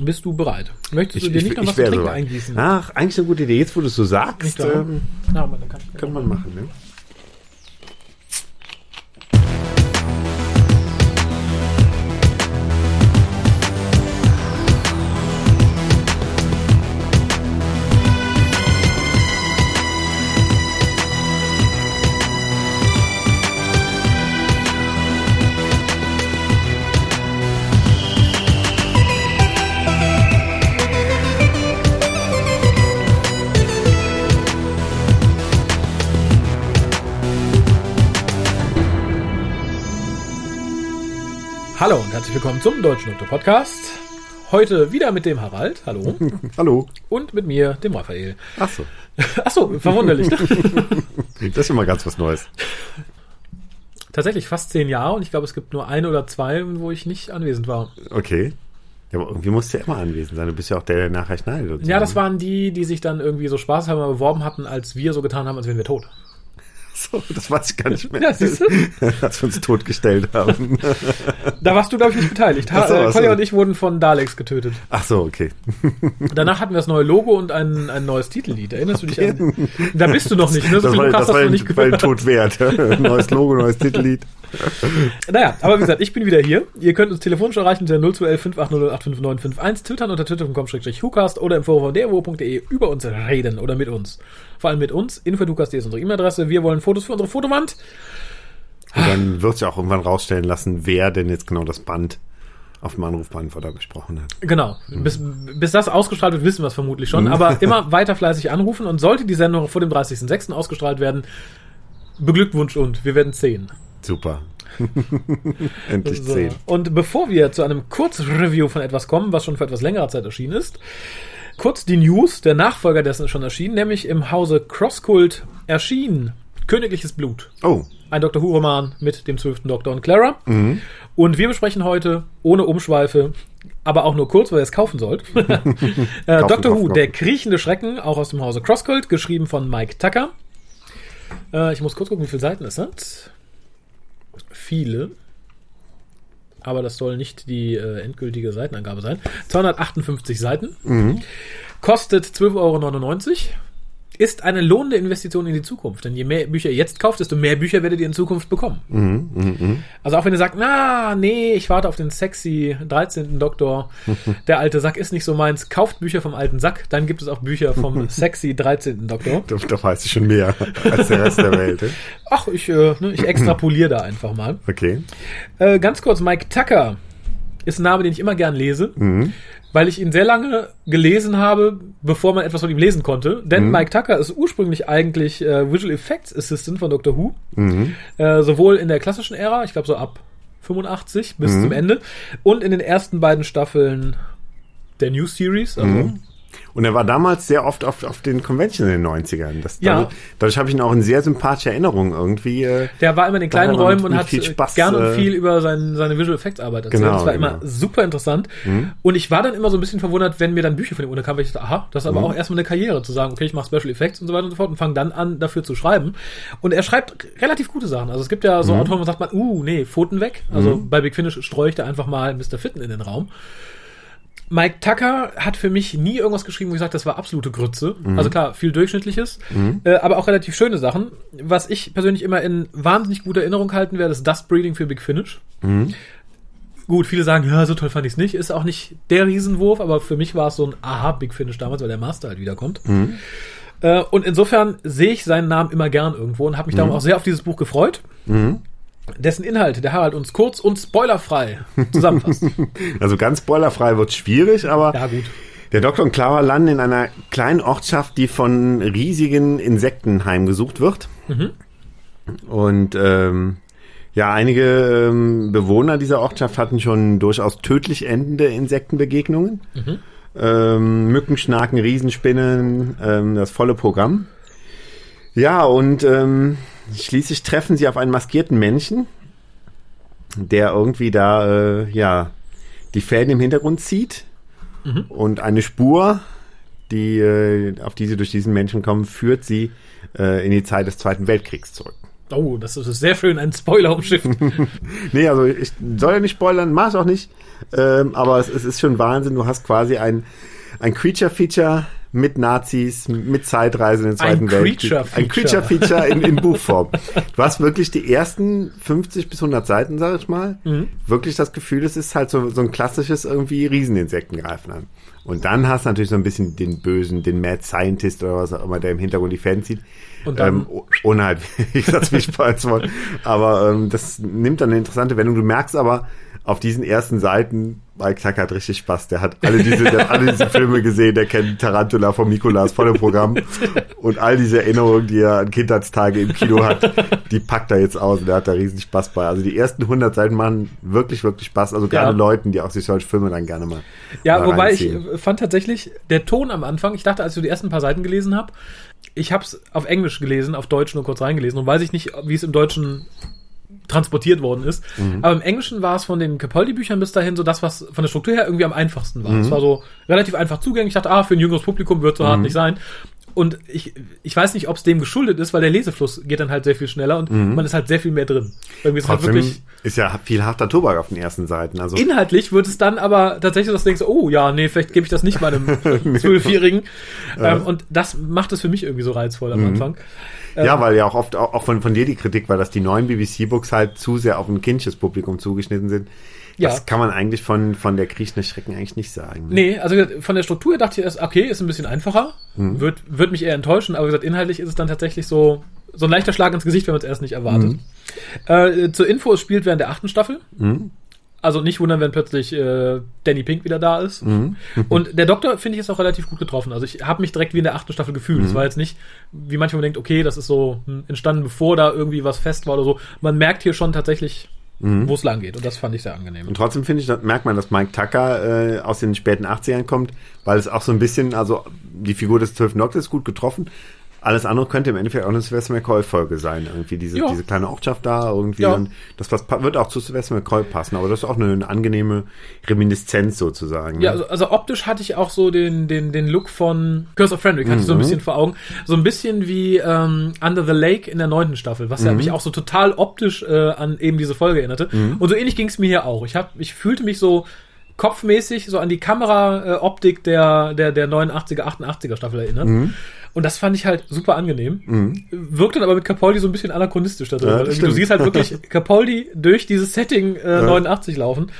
Bist du bereit? Möchtest du Ich- dir ich- nicht noch ich was zu trinken soweit. eingießen? Ach, eigentlich eine gute Idee. Jetzt, wo du es so sagst, ähm, dann kann kann man machen. Ne? Willkommen zum Deutschen Doktor Podcast. Heute wieder mit dem Harald, hallo, Hallo. und mit mir, dem Raphael. Ach so. Achso, verwunderlich. Ne? Das ist immer ganz was Neues. Tatsächlich fast zehn Jahre und ich glaube, es gibt nur eine oder zwei, wo ich nicht anwesend war. Okay. Ja, aber irgendwie musst du ja immer anwesend sein. Du bist ja auch der, der nachher schneidet. Ja, so, das ne? waren die, die sich dann irgendwie so spaßhalber beworben hatten, als wir so getan haben, als wären wir tot. So, das weiß ich gar nicht mehr. Ja, siehst du? Als wir uns totgestellt haben. Da warst du, glaube ich, nicht beteiligt. Ha so, äh, ach Kolja so. und ich wurden von Daleks getötet. Ach so, okay. Danach hatten wir das neue Logo und ein, ein neues Titellied. Erinnerst du dich an? Da bist du noch nicht, ne? So Das war, das war nicht war ein. Tod wert. Neues Logo, neues Titellied. Naja, aber wie gesagt, ich bin wieder hier. Ihr könnt uns telefonisch erreichen unter 0211 580 85951, twittern unter twitter.com-hucast oder im Forum von derwo.de über uns reden oder mit uns. Vor allem mit uns. Info.hucast ist unsere E-Mail-Adresse. Wir wollen Fotos für unsere Fotowand. Und dann wird sich auch irgendwann rausstellen lassen, wer denn jetzt genau das Band auf dem Anrufbeantworter besprochen hat. Genau. Bis, bis das ausgestrahlt wird, wissen wir es vermutlich schon. Aber immer weiter fleißig anrufen und sollte die Sendung vor dem 30.06. ausgestrahlt werden, beglückwunsch und wir werden sehen. Super. Endlich So. zehn. Und bevor wir zu einem Kurzreview von etwas kommen, was schon vor etwas längerer Zeit erschienen ist, kurz die News, der Nachfolger dessen ist schon erschienen, nämlich im Hause Crosskult erschien Königliches Blut. Oh, Ein Dr. Who-Roman mit dem zwölften Doktor und Clara. Und wir besprechen heute, ohne Umschweife, aber auch nur kurz, weil ihr es kaufen sollt, äh, Doctor Who, kaufen. der kriechende Schrecken, auch aus dem Hause Crosskult, geschrieben von Mike Tucker. Äh, ich muss kurz gucken, wie viele Seiten es hat. Viele. Aber das soll nicht die äh, endgültige Seitenangabe sein. 258 Seiten. Kostet 12,99 Euro. Ist eine lohnende Investition in die Zukunft. Denn je mehr Bücher ihr jetzt kauft, desto mehr Bücher werdet ihr in Zukunft bekommen. Also auch wenn ihr sagt, na, nee, ich warte auf den sexy 13. Doktor, der alte Sack ist nicht so meins, kauft Bücher vom alten Sack, dann gibt es auch Bücher vom sexy 13. Doktor. da, da weiß ich schon mehr als der Rest der Welt. eh? Ach, ich, äh, ne, ich extrapoliere da einfach mal. Okay. Äh, ganz kurz, Mike Tucker ist ein Name, den ich immer gern lese, weil ich ihn sehr lange gelesen habe, bevor man etwas von ihm lesen konnte. Denn Mike Tucker ist ursprünglich eigentlich äh, Visual Effects Assistant von Doctor Who. Äh, sowohl in der klassischen Ära, ich glaube so ab 85 bis zum Ende, und in den ersten beiden Staffeln der New Series. Also, Und er war damals sehr oft auf, auf den Convention in den 90ern. Das, Ja. Dadurch, dadurch habe ich ihn auch in sehr sympathische Erinnerungen irgendwie. Äh, Der war immer in den kleinen Räumen mit- und hat viel äh, Spaß, gerne und äh, viel über sein, seine Visual Effects Arbeit erzählt. Genau, das war genau. immer super interessant. Und ich war dann immer so ein bisschen verwundert, wenn mir dann Bücher von ihm unterkamen, weil ich dachte, aha, das ist aber auch erstmal eine Karriere, zu sagen, okay, ich mache Special Effects und so weiter und so fort und fange dann an, dafür zu schreiben. Und er schreibt relativ gute Sachen. Also es gibt ja so Autoren, wo sagt man, uh, nee, Pfoten weg. Also bei Big Finish streue ich da einfach mal Mr. Fitten in den Raum. Mike Tucker hat für mich nie irgendwas geschrieben, wo ich sage, das war absolute Grütze. Also klar, viel Durchschnittliches, äh, aber auch relativ schöne Sachen. Was ich persönlich immer in wahnsinnig guter Erinnerung halten werde, ist Dust Breeding für Big Finish. Gut, viele sagen, ja, so toll fand ich es nicht. Ist auch nicht der Riesenwurf, aber für mich war es so ein Aha Big Finish damals, weil der Master halt wiederkommt. Äh, und insofern sehe ich seinen Namen immer gern irgendwo und habe mich darum auch sehr auf dieses Buch gefreut. Dessen Inhalt der Harald uns kurz und spoilerfrei zusammenfasst. also ganz spoilerfrei wird schwierig, aber ja, gut. der Doktor und Clara landen in einer kleinen Ortschaft, die von riesigen Insekten heimgesucht wird. Und ähm, ja, einige ähm, Bewohner dieser Ortschaft hatten schon durchaus tödlich endende Insektenbegegnungen. Ähm, Mücken, Schnaken, Riesenspinnen, ähm, das volle Programm. Ja, und ähm, schließlich treffen sie auf einen maskierten Menschen, der irgendwie da, äh, ja, die Fäden im Hintergrund zieht. Und eine Spur, die, äh, auf die sie durch diesen Menschen kommen, führt sie äh, in die Zeit des Zweiten Weltkriegs zurück. Oh, das ist sehr schön, ein Spoiler umschifft. nee, also ich soll ja nicht spoilern, mach ich auch nicht. Ähm, aber es, es, ist schon Wahnsinn. Du hast quasi ein, ein Creature-Feature mit Nazis, mit Zeitreisen in den Zweiten ein Weltkrieg. Creature ein Creature-Feature in, in Buchform. Du hast wirklich die ersten 50 bis 100 Seiten, sag ich mal, mhm. wirklich das Gefühl, es ist halt so, so ein klassisches irgendwie Rieseninsekten greifen an. Und dann hast du natürlich so ein bisschen den Bösen, den Mad Scientist oder was auch immer, der im Hintergrund die Fans sieht. Und dann, ähm, ohne halt, ich sag's nicht wollen. Aber ähm, das nimmt dann eine interessante Wendung. Du merkst aber auf diesen ersten Seiten, Mike Tucker hat richtig Spaß. Der hat alle diese, der hat alle diese Filme gesehen, der kennt Tarantula von Mikolas voll im Programm. Und all diese Erinnerungen, die er an Kindheitstage im Kino hat, die packt er jetzt aus und der hat da riesen Spaß bei. Also die ersten 100 Seiten machen wirklich, wirklich Spaß. Also gerade ja. Leuten, die auch sich solche Filme dann gerne mal Ja, mal wobei reinziehen. ich fand tatsächlich, der Ton am Anfang, ich dachte, als ich die ersten paar Seiten gelesen habe, ich habe es auf Englisch gelesen, auf Deutsch nur kurz reingelesen und weiß ich nicht, wie es im Deutschen transportiert worden ist. Mhm. Aber im Englischen war es von den Capaldi-Büchern bis dahin so das, was von der Struktur her irgendwie am einfachsten war. Mhm. Es war so relativ einfach zugänglich. Ich dachte, ah, für ein jüngeres Publikum wird so mhm. hart nicht sein. Und ich, ich weiß nicht, ob es dem geschuldet ist, weil der Lesefluss geht dann halt sehr viel schneller und mhm. man ist halt sehr viel mehr drin. Irgendwie ist halt wirklich ist ja viel harter Tobak auf den ersten Seiten. Also inhaltlich wird es dann aber tatsächlich, dass du denkst, oh ja, nee, vielleicht gebe ich das nicht meinem Zwölfjährigen. ähm, und das macht es für mich irgendwie so reizvoll am mhm. Anfang. Ja, ähm, weil ja auch oft auch von, von dir die Kritik war, dass die neuen BBC-Books halt zu sehr auf ein kindliches Publikum zugeschnitten sind. Das ja. kann man eigentlich von, von der Kriechner Schrecken eigentlich nicht sagen. Ne? Nee, also von der Struktur dachte ich erst, okay, ist ein bisschen einfacher, mhm. wird, wird mich eher enttäuschen, aber wie gesagt, inhaltlich ist es dann tatsächlich so, so ein leichter Schlag ins Gesicht, wenn man es erst nicht erwartet. Mhm. Äh, zur Info, es spielt während der achten Staffel. Mhm. Also nicht wundern, wenn plötzlich äh, Danny Pink wieder da ist. Mhm. Und der Doktor, finde ich, ist auch relativ gut getroffen. Also ich habe mich direkt wie in der achten Staffel gefühlt. Es mhm. war jetzt nicht, wie manchmal denkt, okay, das ist so hm, entstanden, bevor da irgendwie was fest war oder so. Man merkt hier schon tatsächlich, mhm. wo es lang geht. Und das fand ich sehr angenehm. Und trotzdem finde ich, merkt man, dass Mike Tucker äh, aus den späten 80ern kommt, weil es auch so ein bisschen, also die Figur des 12. Doktors ist gut getroffen, alles andere könnte im Endeffekt auch eine Sylvester McCoy-Folge sein. Irgendwie diese, ja. diese kleine Ortschaft da, irgendwie. Ja. Und das was, wird auch zu Sylvester McCoy passen, aber das ist auch eine, eine angenehme Reminiszenz sozusagen. Ne? Ja, also, also, optisch hatte ich auch so den, den, den Look von Curse of Frederick, hatte mhm. ich so ein mhm. bisschen vor Augen. So ein bisschen wie ähm, Under the Lake in der neunten Staffel, was mhm. ja mich auch so total optisch äh, an eben diese Folge erinnerte. Mhm. Und so ähnlich ging es mir hier auch. Ich, hab, ich fühlte mich so kopfmäßig so an die Kameraoptik der, der, der 89er, 88er Staffel erinnert. Mhm. Und das fand ich halt super angenehm. Mhm. Wirkt dann aber mit Capaldi so ein bisschen anachronistisch da drin. Ja, du siehst halt wirklich Capaldi durch dieses Setting äh, ja. 89 laufen.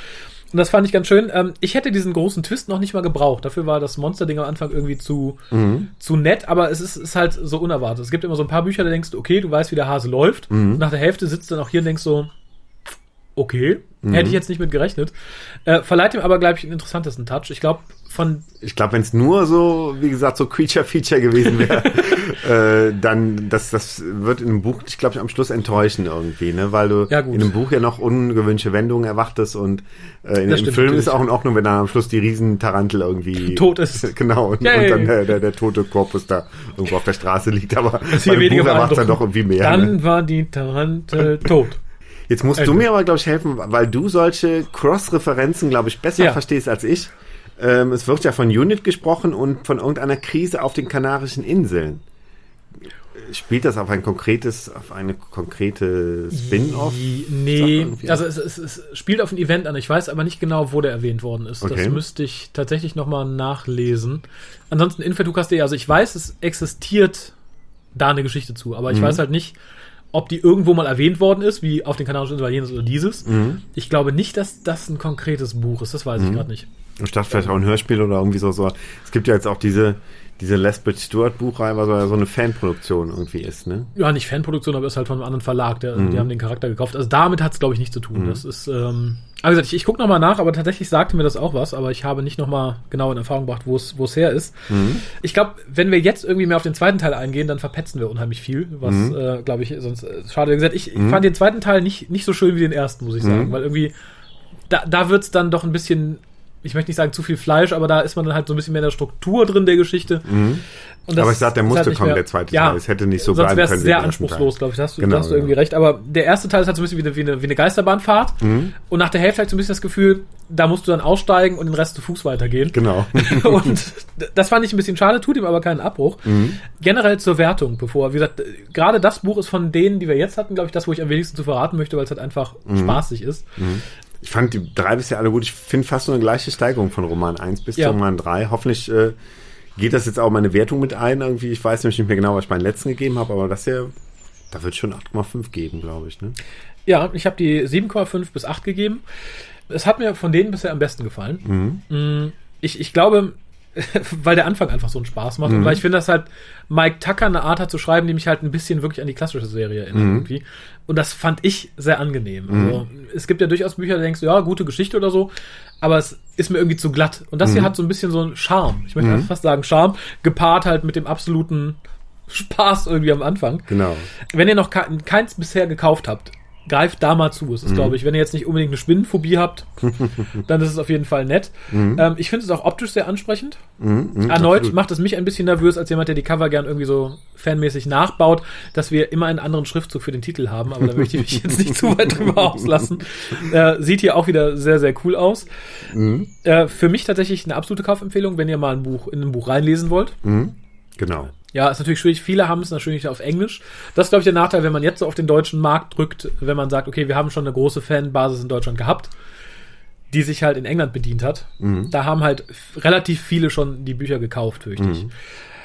Und das fand ich ganz schön. Ähm, ich hätte diesen großen Twist noch nicht mal gebraucht. Dafür war das Monster-Ding am Anfang irgendwie zu, mhm. zu nett, aber es ist, ist halt so unerwartet. Es gibt immer so ein paar Bücher, da denkst du, okay, du weißt, wie der Hase läuft. Mhm. Nach der Hälfte sitzt dann auch hier und denkst so, okay, mhm. hätte ich jetzt nicht mit gerechnet. Äh, verleiht ihm aber, glaube ich, einen interessantesten Touch. Ich glaube, von. Ich glaube, wenn es nur so, wie gesagt, so Creature-Feature gewesen wäre, äh, dann, das, das wird in einem Buch, ich glaube, am Schluss enttäuschen irgendwie, ne? Weil du ja, in einem Buch ja noch ungewöhnliche Wendungen erwartest und äh, in, im Film natürlich. ist auch in Ordnung, wenn dann am Schluss die Riesentarantel irgendwie tot ist. genau, und, und dann der, der, der, tote Korpus da irgendwo auf der Straße liegt, aber beim Buch erwartet dann doch irgendwie mehr. Dann ne? war die Tarantel tot. Jetzt musst du mir aber, glaube ich, helfen, weil du solche Cross-Referenzen, glaube ich, besser ja. verstehst als ich. Ähm, es wird ja von Unit gesprochen und von irgendeiner Krise auf den Kanarischen Inseln. Spielt das auf ein konkretes, auf eine konkrete Spin-off? Nee, also es, es, es, spielt auf ein Event an. Ich weiß aber nicht genau, wo der erwähnt worden ist. Okay. Das müsste ich tatsächlich nochmal nachlesen. Ansonsten infetukas.de, also ich weiß, es existiert da eine Geschichte zu, aber ich mhm. weiß halt nicht, ob die irgendwo mal erwähnt worden ist, wie auf den Kanarischen Inseln jenes oder dieses. Mhm. Ich glaube nicht, dass das ein konkretes Buch ist. Das weiß mhm. ich gerade nicht. Ich dachte vielleicht auch ein Hörspiel oder irgendwie so. so. Es gibt ja jetzt auch diese, diese Lesbeth Stewart Buchreihe, was ja so eine Fanproduktion irgendwie ist, ne? Ja, nicht Fanproduktion, aber ist halt von einem anderen Verlag, der, mhm. die haben den Charakter gekauft. Also damit hat es, glaube ich, nichts zu tun. Mhm. Das ist, ähm, also gesagt, ich, ich gucke nochmal nach, aber tatsächlich sagte mir das auch was, aber ich habe nicht nochmal genau in Erfahrung gebracht, wo es her ist. Mhm. Ich glaube, wenn wir jetzt irgendwie mehr auf den zweiten Teil eingehen, dann verpetzen wir unheimlich viel, was, mhm. äh, glaube ich, sonst äh, schade. Wie gesagt, ich, ich mhm. fand den zweiten Teil nicht, nicht so schön wie den ersten, muss ich sagen, mhm. weil irgendwie da, da wird's dann doch ein bisschen ich möchte nicht sagen zu viel Fleisch, aber da ist man dann halt so ein bisschen mehr in der Struktur drin der Geschichte. Mhm. aber ich sag, der musste halt kommen, mehr, der zweite ja, Teil. Es hätte nicht so sonst bleiben können. sehr anspruchslos, glaube ich. Da hast du, genau, da hast du irgendwie recht. Aber der erste Teil ist halt so ein bisschen wie eine, wie eine, wie eine Geisterbahnfahrt. Mhm. Und nach der Hälfte halt so ein bisschen das Gefühl, da musst du dann aussteigen und den Rest zu Fuß weitergehen. Genau. und das fand ich ein bisschen schade, tut ihm aber keinen Abbruch. Mhm. Generell zur Wertung, bevor, wie gesagt, gerade das Buch ist von denen, die wir jetzt hatten, glaube ich, das, wo ich am wenigsten zu verraten möchte, weil es halt einfach mhm. spaßig ist. Ich fand die drei bisher alle gut. Ich finde fast nur eine gleiche Steigerung von Roman 1 bis ja. zu Roman 3. Hoffentlich äh, geht das jetzt auch meine Wertung mit ein. Irgendwie, ich weiß nämlich nicht mehr genau, was ich meinen letzten gegeben habe, aber das hier, da wird schon 8,5 geben, glaube ich. Ne? Ja, ich habe die 7,5 bis 8 gegeben. Es hat mir von denen bisher am besten gefallen. Mhm. Mm, ich, ich glaube, weil der Anfang einfach so einen Spaß macht. Mhm. Und weil ich finde, dass halt Mike Tucker eine Art hat zu schreiben, die mich halt ein bisschen wirklich an die klassische Serie erinnert mhm. irgendwie. Und das fand ich sehr angenehm. Mhm. Also, es gibt ja durchaus Bücher, da denkst du, ja, gute Geschichte oder so, aber es ist mir irgendwie zu glatt. Und das hier mhm. hat so ein bisschen so einen Charme. Ich möchte mhm. fast sagen Charme, gepaart halt mit dem absoluten Spaß irgendwie am Anfang. Genau. Wenn ihr noch keins bisher gekauft habt, greift da mal zu. Es ist, mhm. glaube ich, wenn ihr jetzt nicht unbedingt eine Spinnenphobie habt, dann ist es auf jeden Fall nett. Mhm. Ähm, ich finde es auch optisch sehr ansprechend. Mhm. mhm Erneut absolut. macht es mich ein bisschen nervös, als jemand, der die Cover gern irgendwie so fanmäßig nachbaut, dass wir immer einen anderen Schriftzug für den Titel haben, aber da möchte ich mich jetzt nicht zu weit drüber auslassen. Äh, sieht hier auch wieder sehr, sehr cool aus. Mhm. Äh, für mich tatsächlich eine absolute Kaufempfehlung, wenn ihr mal ein Buch in ein Buch reinlesen wollt. Mhm. Genau. Ja, ist natürlich schwierig. Viele haben es natürlich auf Englisch. Das ist, glaube ich, der Nachteil, wenn man jetzt so auf den deutschen Markt drückt, wenn man sagt, okay, wir haben schon eine große Fanbasis in Deutschland gehabt, die sich halt in England bedient hat. Mhm. Da haben halt relativ viele schon die Bücher gekauft, fürchte ich. Mhm.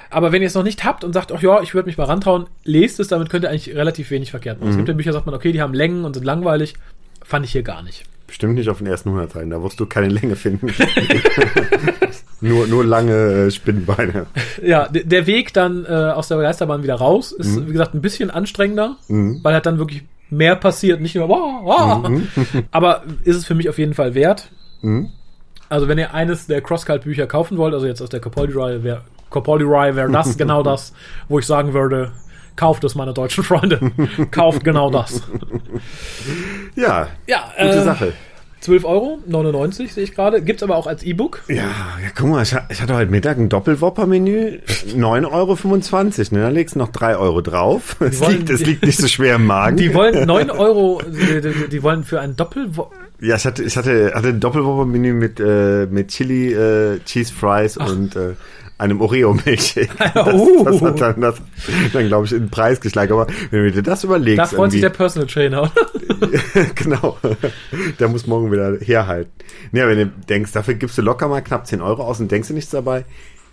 Aber wenn ihr es noch nicht habt und sagt, ach ja, ich würde mich mal rantrauen, lest es, damit könnt ihr eigentlich relativ wenig verkehrt machen. Mhm. Es gibt ja Bücher, sagt man, okay, die haben Längen und sind langweilig. Fand ich hier gar nicht. Bestimmt nicht auf den ersten 100 Seiten, da wirst du keine Länge finden. nur, nur lange äh, Spinnbeine. Ja, der Weg dann äh, aus der Geisterbahn wieder raus ist, mhm. wie gesagt, ein bisschen anstrengender, mhm. weil halt dann wirklich mehr passiert, nicht nur, wow, wow. Mhm. aber ist es für mich auf jeden Fall wert. Mhm. Also wenn ihr eines der Crosscut-Bücher kaufen wollt, also jetzt aus der Capaldi-Reihe, wäre Capaldi-Reihe wäre das genau das, wo ich sagen würde, kauft es, meine deutschen Freunde. kauft genau das. Ja, ja gute äh, Sache. 12 Euro, 99 sehe ich gerade. Gibt es aber auch als E-Book. Ja, ja, guck mal, ich, hatte heute Mittag ein Doppelwopper-Menü, 9,25 Euro. Ne? Da legst du noch 3 Euro drauf. Es liegt, es liegt nicht so schwer im Magen. Die wollen 9 Euro, die, die, die wollen für ein Doppelwopper. Ja, ich hatte, ich hatte, hatte ein Doppelwopper-Menü mit, äh, mit Chili, äh, Cheese Fries Ach. und äh, einem Oreo-Milchshake. Das, uh. das, hat dann, das, dann glaube ich, in den Preis geschlagen. Aber wenn du dir das überlegst. Da freut sich der Personal Trainer, genau. Der muss morgen wieder herhalten. Ja, wenn du denkst, dafür gibst du locker mal knapp 10 Euro aus und denkst du nichts dabei,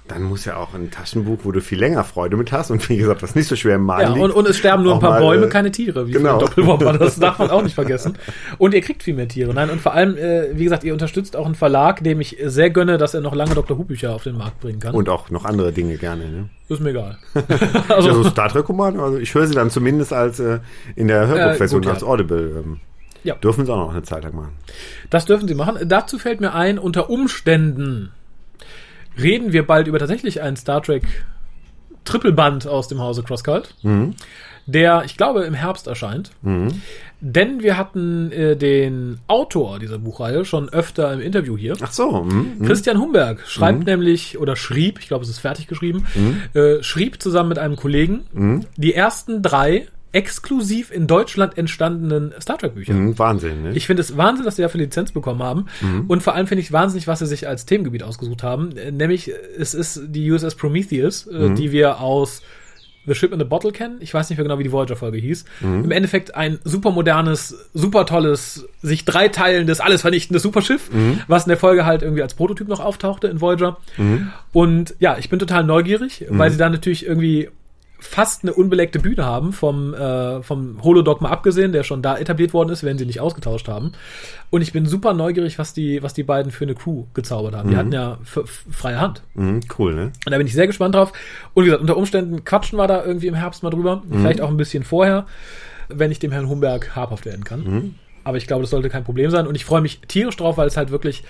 dann muss ja auch ein Taschenbuch, wo du viel länger Freude mit hast und wie gesagt, was nicht so schwer im Magen ja, liegt. Und, und es sterben nur ein paar mal, Bäume, äh, keine Tiere, wie genau. Doppelwopper, das darf man auch nicht vergessen. Und ihr kriegt viel mehr Tiere. Nein, und vor allem, äh, wie gesagt, ihr unterstützt auch einen Verlag, dem ich sehr gönne, dass er noch lange Dr. Who Bücher auf den Markt bringen kann. Und auch noch andere Dinge gerne, ne? ist mir egal. also, ja, so Star Trek Roman, also ich höre sie dann zumindest als äh, in der Hörbuchversion äh, als Audible. Ähm, ja. Dürfen sie auch noch eine Zeit lang machen. Das dürfen sie machen. Dazu fällt mir ein, unter Umständen reden wir bald über tatsächlich einen Star Trek Triple-Band aus dem Hause Crosscult, mhm. der, ich glaube, im Herbst erscheint. Mhm. Denn wir hatten äh, den Autor dieser Buchreihe schon öfter im Interview hier. Ach so. Mhm. Christian Humberg schreibt mhm. nämlich, oder schrieb, ich glaube, es ist fertig geschrieben, mhm. äh, schrieb zusammen mit einem Kollegen mhm. die ersten drei exklusiv in Deutschland entstandenen Star Trek Bücher. Mhm, Wahnsinn, ne? Ich finde es Wahnsinn, dass sie dafür Lizenz bekommen haben. Mhm. Und vor allem finde ich wahnsinnig, was sie sich als Themengebiet ausgesucht haben. Nämlich, es ist die USS Prometheus, äh, mhm. die wir aus The Ship in the Bottle kennen. Ich weiß nicht mehr genau, wie die Voyager-Folge hieß. Mhm. Im Endeffekt ein super modernes, super tolles, sich dreiteilendes, alles vernichtendes Superschiff, mhm. was in der Folge halt irgendwie als Prototyp noch auftauchte in Voyager. Mhm. Und ja, ich bin total neugierig, weil mhm. sie da natürlich irgendwie fast eine unbelegte Bühne haben, vom, äh, vom Holodogma abgesehen, der schon da etabliert worden ist, wenn sie nicht ausgetauscht haben. Und ich bin super neugierig, was die, was die beiden für eine Crew gezaubert haben. Mhm. Die hatten ja freie Hand. Mhm, cool, ne? Und da bin ich sehr gespannt drauf. Und wie gesagt, unter Umständen quatschen wir da irgendwie im Herbst mal drüber. Mhm. Vielleicht auch ein bisschen vorher, wenn ich dem Herrn Humberg habhaft werden kann. Mhm. Aber ich glaube, das sollte kein Problem sein. Und ich freue mich tierisch drauf, weil es halt wirklich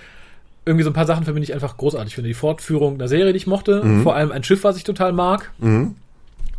irgendwie so ein paar Sachen verbinde ich einfach großartig finde. Die Fortführung der Serie, die ich mochte. Mhm. Vor allem ein Schiff, was ich total mag. Mhm.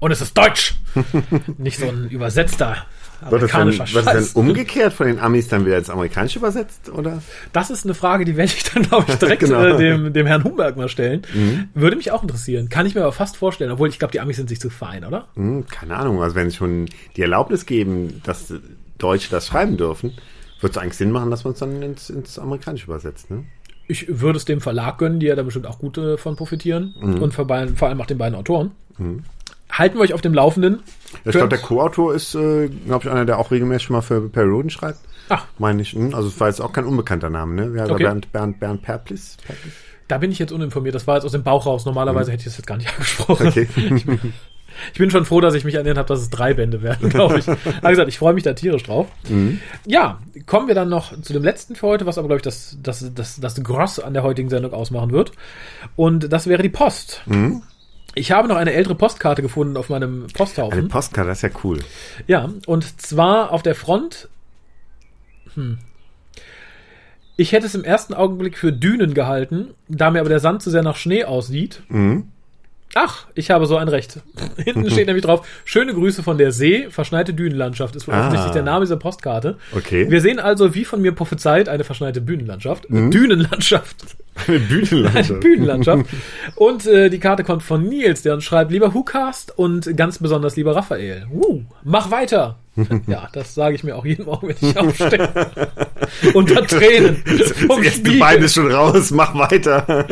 Und es ist Deutsch. Nicht so ein übersetzter Wird das, dann, wird das dann umgekehrt von den Amis dann wieder ins Amerikanische übersetzt, oder? Das ist eine Frage, die werde ich dann, glaube ich, direkt genau. äh, dem, dem Herrn Humberg mal stellen. Mhm. Würde mich auch interessieren. Kann ich mir aber fast vorstellen, obwohl ich glaube, die Amis sind sich zu fein, oder? Mhm, keine Ahnung. Also wenn sie schon die Erlaubnis geben, dass Deutsche das schreiben dürfen, wird es eigentlich Sinn machen, dass man es dann ins, ins Amerikanische übersetzt, ne? Ich würde es dem Verlag gönnen, die ja da bestimmt auch gut äh, von profitieren. Mhm. Und vor, vor, allem auch den beiden Autoren. Mhm. Halten wir euch auf dem Laufenden. Ich glaube, der Co-Autor ist, äh, glaube ich, einer, der auch regelmäßig schon mal für Perry Roden schreibt. Ach. Meine ich. Hm? Also es war jetzt auch kein unbekannter Name, ne? Ja, okay. Bernd, Bernd, Bernd Perplis. Perplis. Da bin ich jetzt uninformiert. Das war jetzt aus dem Bauch raus. Normalerweise mhm. hätte ich das jetzt gar nicht angesprochen. Okay. Ich bin schon froh, dass ich mich erinnert habe, dass es drei Bände werden, glaube ich. Aber gesagt, ich freue mich da tierisch drauf. Mhm. Ja, kommen wir dann noch zu dem letzten für heute, was aber, glaube ich, das, das, das, das Gross an der heutigen Sendung ausmachen wird. Und das wäre die Post. Mhm. Ich habe noch eine ältere Postkarte gefunden auf meinem Posthaufen. Eine Postkarte, das ist ja cool. Ja, und zwar auf der Front. Hm. Ich hätte es im ersten Augenblick für Dünen gehalten, da mir aber der Sand zu sehr nach Schnee aussieht. Mhm. Ach, ich habe so ein Recht. Hinten steht nämlich drauf, schöne Grüße von der See, verschneite Dünenlandschaft ist wohl ah. offensichtlich der Name dieser Postkarte. Okay. Wir sehen also, wie von mir prophezeit, eine verschneite Bühnenlandschaft. Mhm. Dünenlandschaft. Eine Bühnenlandschaft. Eine Bühnenlandschaft. Und äh, die Karte kommt von Nils, der uns schreibt, lieber Whocast und ganz besonders lieber Raphael. Uh, mach weiter. ja, das sage ich mir auch jeden Morgen, wenn ich aufstehe. Unter Tränen. Vom das erste Bein ist schon raus, mach weiter.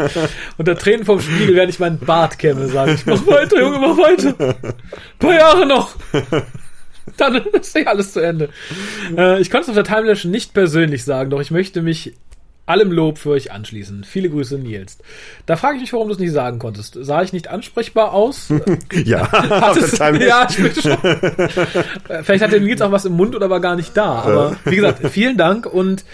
Unter Tränen vom Spiegel werde ich meinen Bart kämme, sage ich. Mach weiter, Junge, mach weiter. Ein paar Jahre noch. Dann ist ja alles zu Ende. Äh, ich konnte es auf der Timeless nicht persönlich sagen, doch ich möchte mich allem Lob für euch anschließen. Viele Grüße, Nils. Da frage ich mich, warum du es nicht sagen konntest. Sah ich nicht ansprechbar aus? ja, Hattest, ja, ich bin schon. Vielleicht hat der Nils auch was im Mund oder war gar nicht da. Aber wie gesagt, vielen Dank und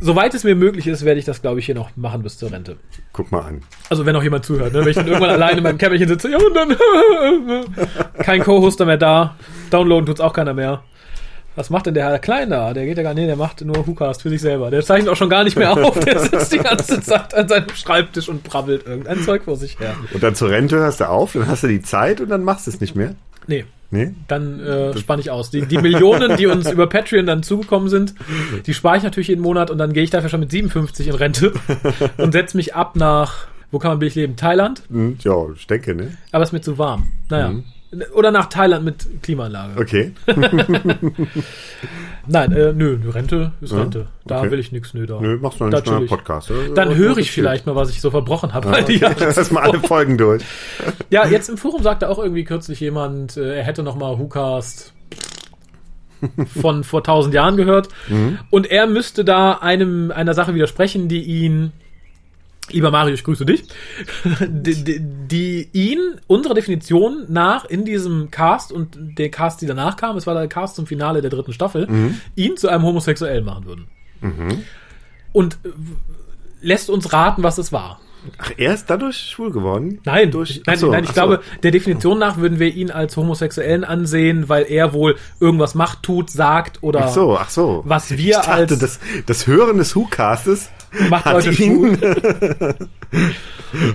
soweit es mir möglich ist, werde ich das, glaube ich, hier noch machen bis zur Rente. Guck mal an. Also wenn noch jemand zuhört, ne? wenn ich dann irgendwann alleine in meinem Kämmerchen sitze, ja und dann kein Co-Hoster mehr da, downloaden tut's auch keiner mehr. Was macht denn der Herr Klein da? Der geht ja gar nicht, der macht nur Hookast für sich selber. Der zeichnet auch schon gar nicht mehr auf. Der sitzt die ganze Zeit an seinem Schreibtisch und brabbelt irgendein Zeug vor sich her. Und dann zur Rente hörst du auf, dann hast du die Zeit und dann machst du es nicht mehr? Nee. Nee? Dann äh, spanne ich aus. Die, die Millionen, die uns über Patreon dann zugekommen sind, die spare ich natürlich jeden Monat und dann gehe ich dafür schon mit 57 in Rente und setze mich ab nach, wo kann man billig leben? Thailand? Hm, ja, ich denke, ne? Aber es ist mir zu warm. Naja. Mhm. Oder nach Thailand mit Klimaanlage. Okay. Nein, äh, nö, Rente ist Rente. Da okay. will ich nichts, nö, da. Nö, machst du einen Podcast. Oder? Dann höre ich vielleicht mal, was ich so verbrochen habe. Ja, okay. Lass mal alle Folgen durch. ja, jetzt im Forum sagte auch irgendwie kürzlich jemand, äh, er hätte noch mal WhoCast von vor tausend Jahren gehört. Mhm. Und er müsste da einem, einer Sache widersprechen, die ihn Lieber Mario, ich grüße dich. Die, die, die, ihn, unserer Definition nach, in diesem Cast und der Cast, die danach kam, es war der Cast zum Finale der dritten Staffel, mhm. ihn zu einem Homosexuellen machen würden. Mhm. Und äh, lässt uns raten, was es war. Ach, er ist dadurch schwul geworden? Nein, durch, nein, so, nein, ich glaube, so. der Definition nach würden wir ihn als Homosexuellen ansehen, weil er wohl irgendwas macht, tut, sagt oder ach so, ach so. was wir ich dachte, als das, das Hören des Who-Castes macht Leute schwul.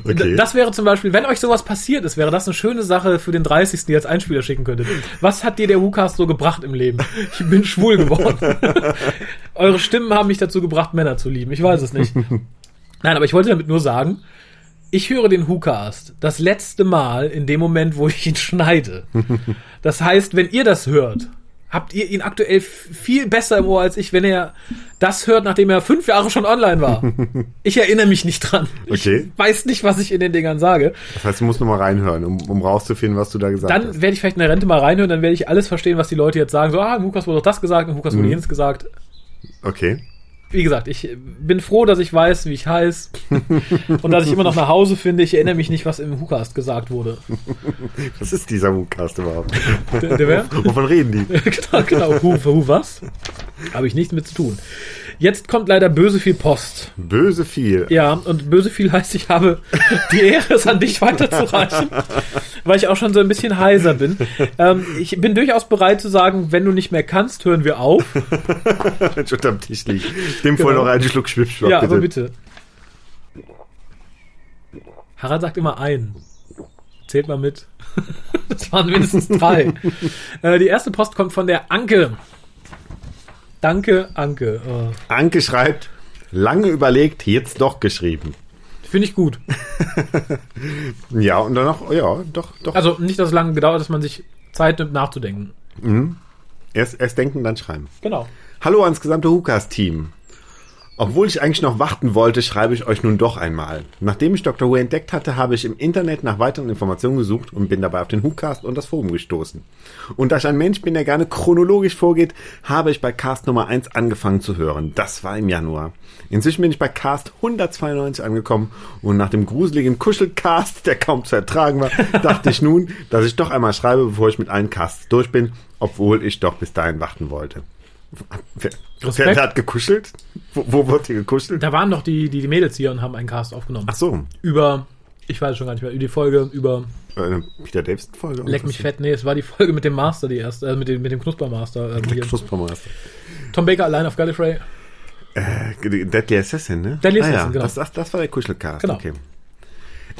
okay. Das wäre zum Beispiel, wenn euch sowas passiert ist, wäre das eine schöne Sache für den 30. die als Einspieler schicken könntet. Was hat dir der WhoCast so gebracht im Leben? Ich bin schwul geworden. Eure Stimmen haben mich dazu gebracht, Männer zu lieben. Ich weiß es nicht. Nein, aber ich wollte damit nur sagen, ich höre den WhoCast das letzte Mal in dem Moment, wo ich ihn schneide. Das heißt, wenn ihr das hört, habt ihr ihn aktuell viel besser im Ohr als ich, wenn er das hört, nachdem er fünf Jahre schon online war. Ich erinnere mich nicht dran. Okay. Ich weiß nicht, was ich in den Dingern sage. Das heißt, du musst nochmal reinhören, um, um rauszufinden, was du da gesagt dann hast. Dann werde ich vielleicht in der Rente mal reinhören, dann werde ich alles verstehen, was die Leute jetzt sagen. So, ah, Lukas wurde doch das gesagt und Lukas wurde mhm. jenes gesagt. Okay wie gesagt, ich bin froh, dass ich weiß, wie ich heiße und dass ich immer noch nach Hause finde. Ich erinnere mich nicht, was im WhoCast gesagt wurde. Was ist dieser WhoCast überhaupt? Der, der wer? Wovon reden die? genau, genau. Who, who was? Habe ich nichts mit zu tun. Jetzt kommt leider böse viel Post. Böse viel. Ja, und böse viel heißt, ich habe die Ehre, es an dich weiterzureichen, weil ich auch schon so ein bisschen heiser bin. Ähm, ich bin durchaus bereit zu sagen, wenn du nicht mehr kannst, hören wir auf. Wenn schon unterm Tisch liegt. Dem genau. voll noch einen Schluck Schwipschwapp, Ja, bitte. aber bitte. Harald sagt immer ein. Zählt mal mit. das waren mindestens drei. äh, die erste Post kommt von der Anke. Danke, Anke. Oh. Anke schreibt, lange überlegt, jetzt doch geschrieben. Finde ich gut. ja, und dann noch, ja, doch, doch. Also nicht, dass es lange gedauert, dass man sich Zeit nimmt, nachzudenken. Mhm. Erst, erst denken, dann schreiben. Genau. Hallo ans gesamte Hukas-Team. Obwohl ich eigentlich noch warten wollte, schreibe ich euch nun doch einmal. Nachdem ich Dr. Who entdeckt hatte, habe ich im Internet nach weiteren Informationen gesucht und bin dabei auf den WhoCast und das Forum gestoßen. Und da ich ein Mensch bin, der gerne chronologisch vorgeht, habe ich bei Cast Nummer 1 angefangen zu hören. Das war im Januar. Inzwischen bin ich bei Cast 192 angekommen und nach dem gruseligen Kuschelcast, der kaum zu ertragen war, dachte ich nun, dass ich doch einmal schreibe, bevor ich mit allen Casts durch bin, obwohl ich doch bis dahin warten wollte. Wer, wer, hat gekuschelt? Wo, wo wird hier gekuschelt? Da waren doch die, die, die Mädels hier und haben einen Cast aufgenommen. Ach so. Über, ich weiß schon gar nicht mehr, über die Folge, über. Äh, Peter Davison-Folge? Leck mich fett, nee, es war die Folge mit dem Master, die erste, äh, mit dem, mit dem Knuspermaster. Äh, Der Knuspermaster. Tom Baker allein auf Gallifrey. Äh, Deadly Assassin, ne? Deadly Assassin, ah, ja. genau. Das, das, das war der Kuschelcast, genau. okay.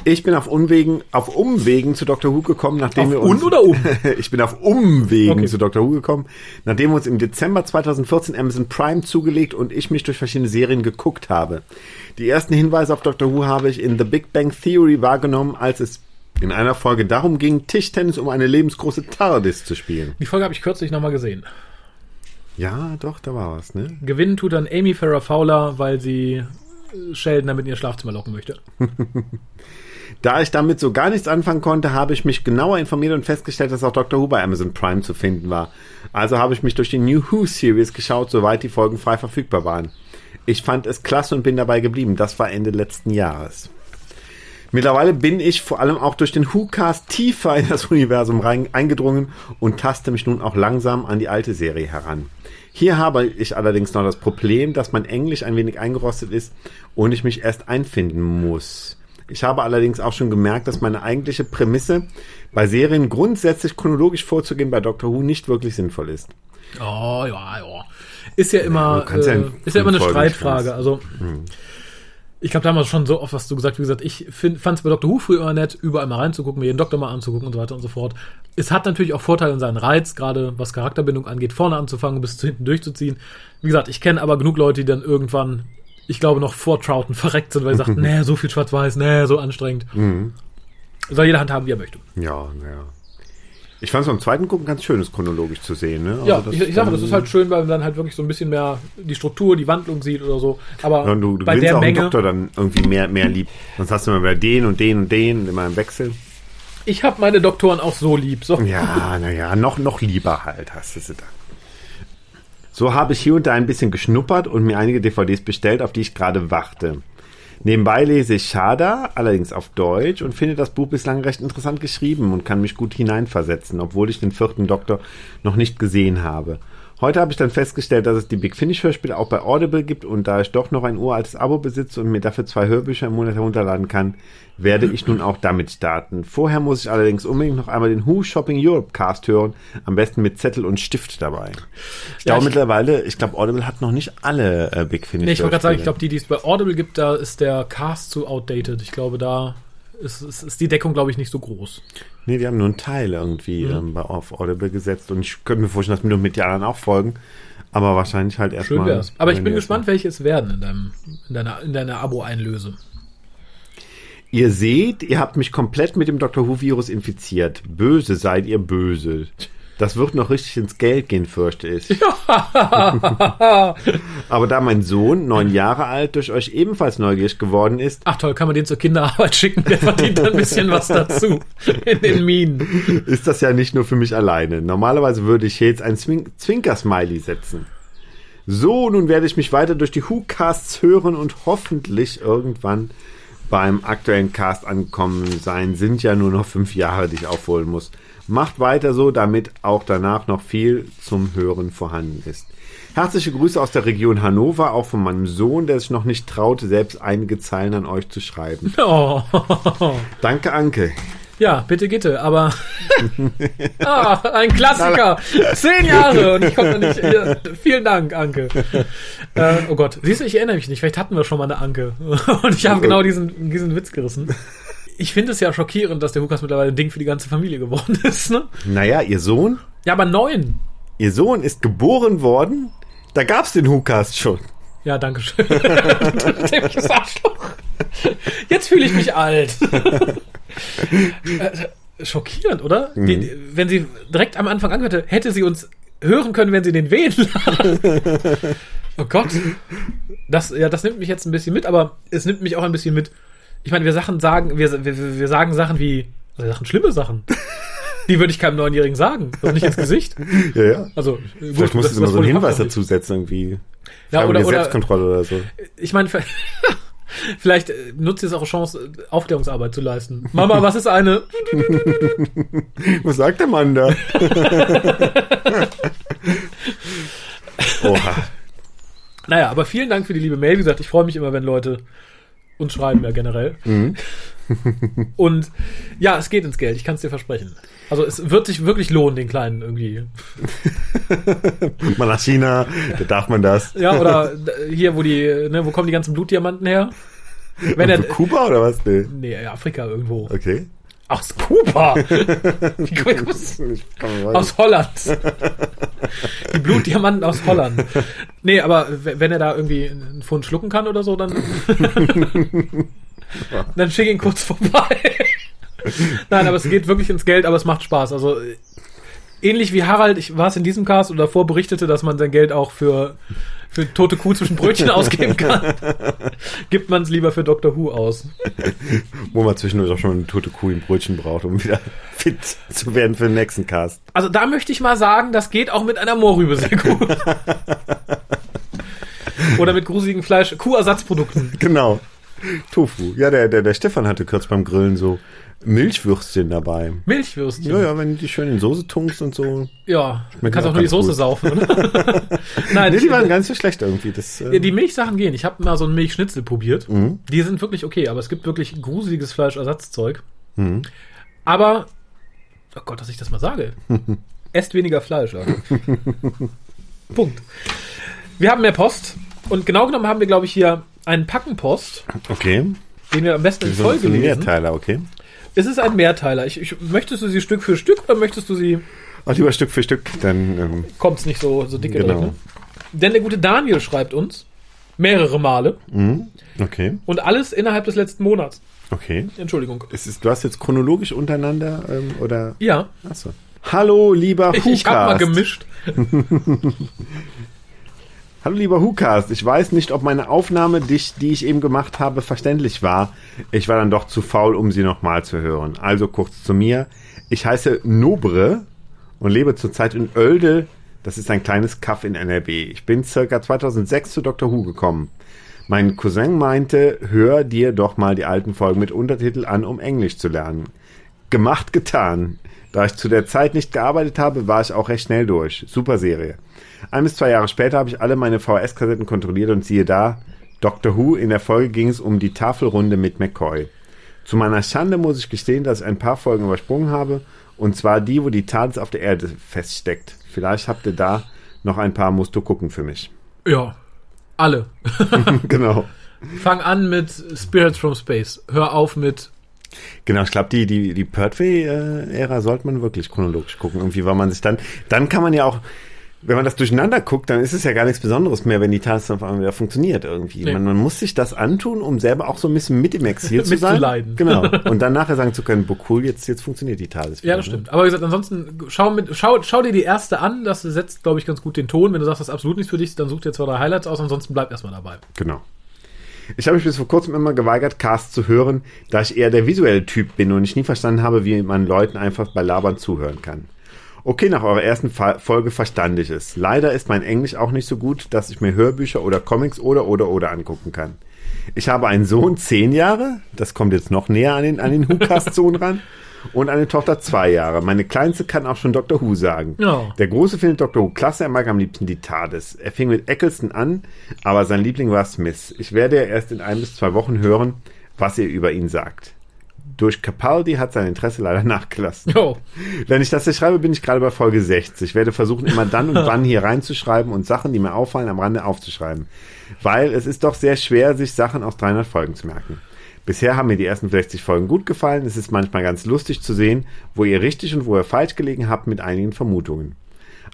Ich bin auf Unwegen, auf Umwegen zu Dr. Who gekommen, nachdem auf wir uns. Un oder um? ich bin auf Umwegen Okay. zu Dr. Who gekommen, nachdem wir uns im Dezember 2014 Amazon Prime zugelegt und ich mich durch verschiedene Serien geguckt habe. Die ersten Hinweise auf Dr. Who habe ich in The Big Bang Theory wahrgenommen, als es in einer Folge darum ging, Tischtennis um eine lebensgroße TARDIS zu spielen. Die Folge habe ich kürzlich nochmal gesehen. Ja, doch, da war was, ne? Gewinnen tut dann Amy Farrah Fowler, weil sie Sheldon damit in ihr Schlafzimmer locken möchte. Da ich damit so gar nichts anfangen konnte, habe ich mich genauer informiert und festgestellt, dass auch Dr. Who bei Amazon Prime zu finden war. Also habe ich mich durch die New Who Series geschaut, soweit die Folgen frei verfügbar waren. Ich fand es klasse und bin dabei geblieben. Das war Ende letzten Jahres. Mittlerweile bin ich vor allem auch durch den Who-Cast tiefer in das Universum rein, eingedrungen und taste mich nun auch langsam an die alte Serie heran. Hier habe ich allerdings noch das Problem, dass mein Englisch ein wenig eingerostet ist und ich mich erst einfinden muss. Ich habe allerdings auch schon gemerkt, dass meine eigentliche Prämisse, bei Serien grundsätzlich chronologisch vorzugehen, bei Doctor Who nicht wirklich sinnvoll ist. Oh, ja, ja. Ist ja immer, ja äh, ist ja immer eine Folgen Streitfrage. Also, ich glaube, damals schon so oft, was du gesagt, wie gesagt, ich fand es bei Dr. Who früher immer nett, überall mal reinzugucken, mir jeden Doktor mal anzugucken und so weiter und so fort. Es hat natürlich auch Vorteile in seinen Reiz, gerade was Charakterbindung angeht, vorne anzufangen, bis zu hinten durchzuziehen. Wie gesagt, ich kenne aber genug Leute, die dann irgendwann, ich glaube, noch vor Troughton verreckt sind, weil sie sagten, nee, so viel Schwarz-Weiß, nee, so anstrengend. Soll jeder Hand haben, wie er möchte. Ja, naja. Ich fand es beim zweiten Gucken ganz schön, es chronologisch zu sehen. Ne? Also Ja, das ich, ich sage, das ist halt schön, weil man dann halt wirklich so ein bisschen mehr die Struktur, die Wandlung sieht oder so. Aber Ja, du, du bei der auch Menge, Doktor dann irgendwie mehr, mehr lieb. Sonst hast du immer wieder den und den und den immer im Wechsel. ich habe meine Doktoren auch so lieb. So. Ja, naja, noch, noch lieber halt hast du sie dann. So habe ich hier und da ein bisschen geschnuppert und mir einige DVDs bestellt, auf die ich gerade warte. Nebenbei lese ich Schada, allerdings auf Deutsch, und finde das Buch bislang recht interessant geschrieben und kann mich gut hineinversetzen, obwohl ich den vierten Doktor noch nicht gesehen habe. Heute habe ich dann festgestellt, dass es die Big Finish Hörspiele auch bei Audible gibt und da ich doch noch ein uraltes Abo besitze und mir dafür zwei Hörbücher im Monat herunterladen kann, werde ich nun auch damit starten. Vorher muss ich allerdings unbedingt noch einmal den Who Shopping Europe Cast hören, am besten mit Zettel und Stift dabei. Ich Ja, glaube mittlerweile, ich glaube Audible hat noch nicht alle äh, Big Finish Nee, ich wollte gerade sagen, ich glaube, die, die es bei Audible gibt, da ist der Cast zu outdated. Ich glaube, da ist, ist, ist die Deckung, glaube ich, nicht so groß. Nee, die haben nur einen Teil irgendwie ähm, bei, auf Audible gesetzt und ich könnte mir vorstellen, dass mir nur mit die anderen auch folgen. Aber wahrscheinlich halt erstmal. Schön wär's. Aber ich bin gespannt, welche es werden in, deinem, in deiner, in deiner Abo-Einlöse. Ihr seht, ihr habt mich komplett mit dem Dr. Who-Virus infiziert. Böse seid ihr böse. Das wird noch richtig ins Geld gehen, fürchte ich. Aber da mein Sohn, neun Jahre alt, durch euch ebenfalls neugierig geworden ist, Ach toll, kann man den zur Kinderarbeit schicken? Der verdient ein bisschen was dazu in den Minen. ist das ja nicht nur für mich alleine. Normalerweise würde ich jetzt ein Zwin Zwinker-Smiley setzen. So, nun werde ich mich weiter durch die Who-Casts hören und hoffentlich irgendwann beim aktuellen Cast angekommen sein. Sind ja nur noch fünf Jahre, die ich aufholen muss. Macht weiter so, damit auch danach noch viel zum Hören vorhanden ist. Herzliche Grüße aus der Region Hannover, auch von meinem Sohn, der sich noch nicht traute, selbst einige Zeilen an euch zu schreiben. Oh. Danke, Anke. Ja, bitte Gitte, aber ah, ein Klassiker. Zehn Jahre und ich konnte nicht. Ja, vielen Dank, Anke. Äh, oh Gott, siehst du, ich erinnere mich nicht. Vielleicht hatten wir schon mal eine Anke. Und ich habe genau diesen, diesen Witz gerissen. Ich finde es ja schockierend, dass der Hukas mittlerweile ein Ding für die ganze Familie geworden ist. Ne? Naja, ihr Sohn? Ja, aber neun. Ihr Sohn ist geboren worden, da gab's den Hukas schon. Ja, danke schön. Jetzt fühle ich mich alt. Äh, Schockierend, oder? Mhm. Die, wenn sie direkt am Anfang angehört hätte, hätte sie uns hören können, wenn sie den Wehen laden. Oh Gott. Das, ja, das nimmt mich jetzt ein bisschen mit, aber es nimmt mich auch ein bisschen mit. Ich meine, wir Sachen sagen, wir, wir, wir sagen Sachen wie, also Sachen, schlimme Sachen. Die würde ich keinem Neunjährigen sagen. Also nicht ins Gesicht. Ja, ja. Also, gut, Vielleicht musst du immer so einen Hinweis dazu setzen, irgendwie. Ja, Frage oder- oder- Selbstkontrolle oder so. Ich meine, vielleicht äh, nutzt ihr es auch eine Chance, Aufklärungsarbeit zu leisten. Mama, was ist eine? Was sagt der Mann da? Oha. Naja, aber vielen Dank für die liebe Mail. Wie gesagt, ich freue mich immer, wenn Leute uns schreiben, ja generell. Und ja, es geht ins Geld, ich kann es dir versprechen. Also es wird sich wirklich lohnen, den Kleinen irgendwie. Mal nach China, da darf man das. Ja, oder äh, hier, wo die, ne, wo kommen die ganzen Blutdiamanten her? Wenn er, Kuba oder was? Nee. nee, Afrika irgendwo. Okay. Aus Kuba! Wie kommst. Aus Holland. Die Blutdiamanten aus Holland. Nee, aber wenn er da irgendwie einen Pfund schlucken kann oder so, dann, dann schick ihn kurz vorbei. Nein, aber es geht wirklich ins Geld, aber es macht Spaß. Also ähnlich wie Harald, ich war es in diesem Cast oder davor berichtete, dass man sein Geld auch für, für tote Kuh zwischen Brötchen ausgeben kann, gibt man es lieber für Dr. Who aus. Wo man zwischendurch auch schon eine tote Kuh im Brötchen braucht, um wieder fit zu werden für den nächsten Cast. Also da möchte ich mal sagen, das geht auch mit einer Mohrrübe sehr gut. Oder mit gruseligen Fleisch, Kuhersatzprodukten. Genau. Tofu. Ja, der, der, der Stefan hatte kurz beim Grillen so Milchwürstchen dabei. Milchwürstchen. Ja, ja, wenn du die schön in Soße tunkst und so. Ja, man Schmeckt kann auch nur die Soße gut. saufen, oder? Nein, Nee, die waren ganz so schlecht irgendwie. Das, äh, die Milchsachen gehen. Ich habe mal so einen Milchschnitzel probiert. Mhm. Die sind wirklich okay, aber es gibt wirklich gruseliges Fleischersatzzeug. Mhm. Aber, oh Gott, dass ich das mal sage. Esst weniger Fleisch. Ja. Punkt. Wir haben mehr Post. Und genau genommen haben wir, glaube ich, hier einen Packenpost, Okay. den wir am besten in Folge lesen. Mehrteiler, okay. Es ist ein Mehrteiler. Ich, ich, möchtest du sie Stück für Stück oder möchtest du sie Ach, lieber Stück für Stück, dann, ähm, kommt's nicht so, so dicke Genau. drin. Ne? Denn der gute Daniel schreibt uns mehrere Male mhm. okay, und alles innerhalb des letzten Monats. okay. Entschuldigung. Es ist, du hast jetzt chronologisch untereinander, ähm, oder? Ja, Achso. Hallo, lieber ich, ich habe mal gemischt. Hallo, lieber Hucast. Ich weiß nicht, ob meine Aufnahme, die ich, die ich eben gemacht habe, verständlich war. Ich war dann doch zu faul, um sie nochmal zu hören. Also kurz zu mir. Ich heiße Nobre und lebe zurzeit in Oelde. Das ist ein kleines Kaff in NRW. Ich bin circa 2006 zu Dr. Who gekommen. Mein Cousin meinte, hör dir doch mal die alten Folgen mit Untertitel an, um Englisch zu lernen. Gemacht, getan. Da ich zu der Zeit nicht gearbeitet habe, war ich auch recht schnell durch. Super Serie. Ein bis zwei Jahre später habe ich alle meine VHS-Kassetten kontrolliert und siehe da, Doctor Who, in der Folge ging es um die Tafelrunde mit McCoy. Zu meiner Schande muss ich gestehen, dass ich ein paar Folgen übersprungen habe, und zwar die, wo die TARDIS auf der Erde feststeckt. Vielleicht habt ihr da noch ein paar musst du gucken für mich. Ja, alle. genau. Fang an mit Spirits from Space. Hör auf mit. Genau, ich glaube, die, die, die Pertwee-Ära sollte man wirklich chronologisch gucken. Irgendwie, weil man sich dann, dann kann man ja auch, wenn man das durcheinander guckt, dann ist es ja gar nichts Besonderes mehr, wenn die TARDIS auf einmal wieder funktioniert irgendwie. Nee. Man, man muss sich das antun, um selber auch so ein bisschen mit im Exil zu sein. Mitzuleiden. Genau. Und dann nachher sagen zu können, boah, cool, jetzt, jetzt funktioniert die wieder. Ja, das stimmt. Aber wie gesagt, ansonsten schau, mit, schau, schau dir die erste an. Das setzt, glaube ich, ganz gut den Ton. Wenn du sagst, das ist absolut nichts für dich, dann such dir zwei, drei Highlights aus. Ansonsten bleib erstmal dabei. Genau. Ich habe mich bis vor kurzem immer geweigert, Cast zu hören, da ich eher der visuelle Typ bin und ich nie verstanden habe, wie man Leuten einfach bei Labern zuhören kann. Okay, nach eurer ersten Fa Folge verstand ich es. Leider ist mein Englisch auch nicht so gut, dass ich mir Hörbücher oder Comics oder oder oder angucken kann. Ich habe einen Sohn, zehn Jahre, das kommt jetzt noch näher an den, an den Who-Cast-Sohn ran, und eine Tochter, zwei Jahre. Meine Kleinste kann auch schon Dr. Who sagen. Ja. Der Große findet Dr. Who klasse, er mag am liebsten die TARDIS. Er fing mit Eccleston an, aber sein Liebling war Smith. Ich werde erst in ein bis zwei Wochen hören, was ihr über ihn sagt. Durch Capaldi hat sein Interesse leider nachgelassen. Jo. Wenn ich das hier schreibe, bin ich gerade bei Folge 60. Ich werde versuchen, immer dann und wann hier reinzuschreiben und Sachen, die mir auffallen, am Rande aufzuschreiben. Weil es ist doch sehr schwer, sich Sachen aus 300 Folgen zu merken. Bisher haben mir die ersten 60 Folgen gut gefallen. Es ist manchmal ganz lustig zu sehen, wo ihr richtig und wo ihr falsch gelegen habt mit einigen Vermutungen.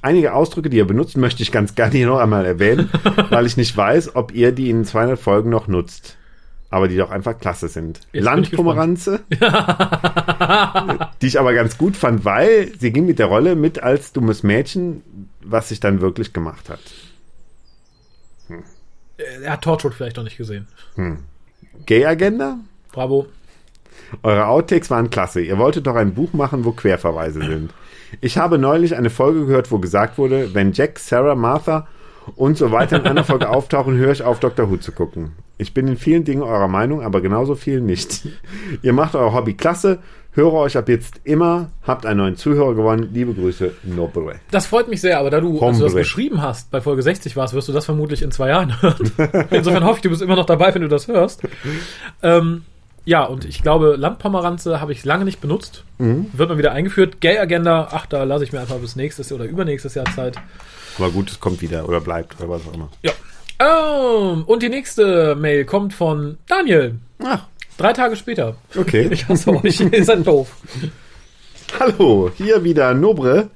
Einige Ausdrücke, die ihr benutzt, möchte ich ganz gerne hier noch einmal erwähnen, weil ich nicht weiß, ob ihr die in 200 Folgen noch nutzt. Aber die doch einfach klasse sind. Landpomeranze, die ich aber ganz gut fand, weil sie ging mit der Rolle mit als dummes Mädchen, was sich dann wirklich gemacht hat. Er hat Torchwood vielleicht noch nicht gesehen. Gay Agenda? Bravo. Eure Outtakes waren klasse. Ihr wolltet doch ein Buch machen, wo Querverweise sind. Ich habe neulich eine Folge gehört, wo gesagt wurde, wenn Jack, Sarah, Martha und so weiter in einer Folge auftauchen, höre ich auf, Dr. Who zu gucken. Ich bin in vielen Dingen eurer Meinung, aber genauso viel nicht. Ihr macht euer Hobby klasse, höre euch ab jetzt immer, habt einen neuen Zuhörer gewonnen. Liebe Grüße, Nobre. Das freut mich sehr, aber da du, als du das geschrieben hast, bei Folge 60 warst, wirst du das vermutlich in zwei Jahren hören. Insofern hoffe ich, du bist immer noch dabei, wenn du das hörst. Ähm, ja, und ich glaube, Landpomeranze habe ich lange nicht benutzt. Wird mal wieder eingeführt. Gay Agenda, ach, da lasse ich mir einfach bis nächstes oder übernächstes Jahr Zeit. Aber gut, es kommt wieder oder bleibt oder was auch immer. Ja. Ähm, und die nächste Mail kommt von Daniel. Ach, Drei Tage später. okay. Ich hasse euch, ihr seid doof. Hallo, hier wieder Nobre.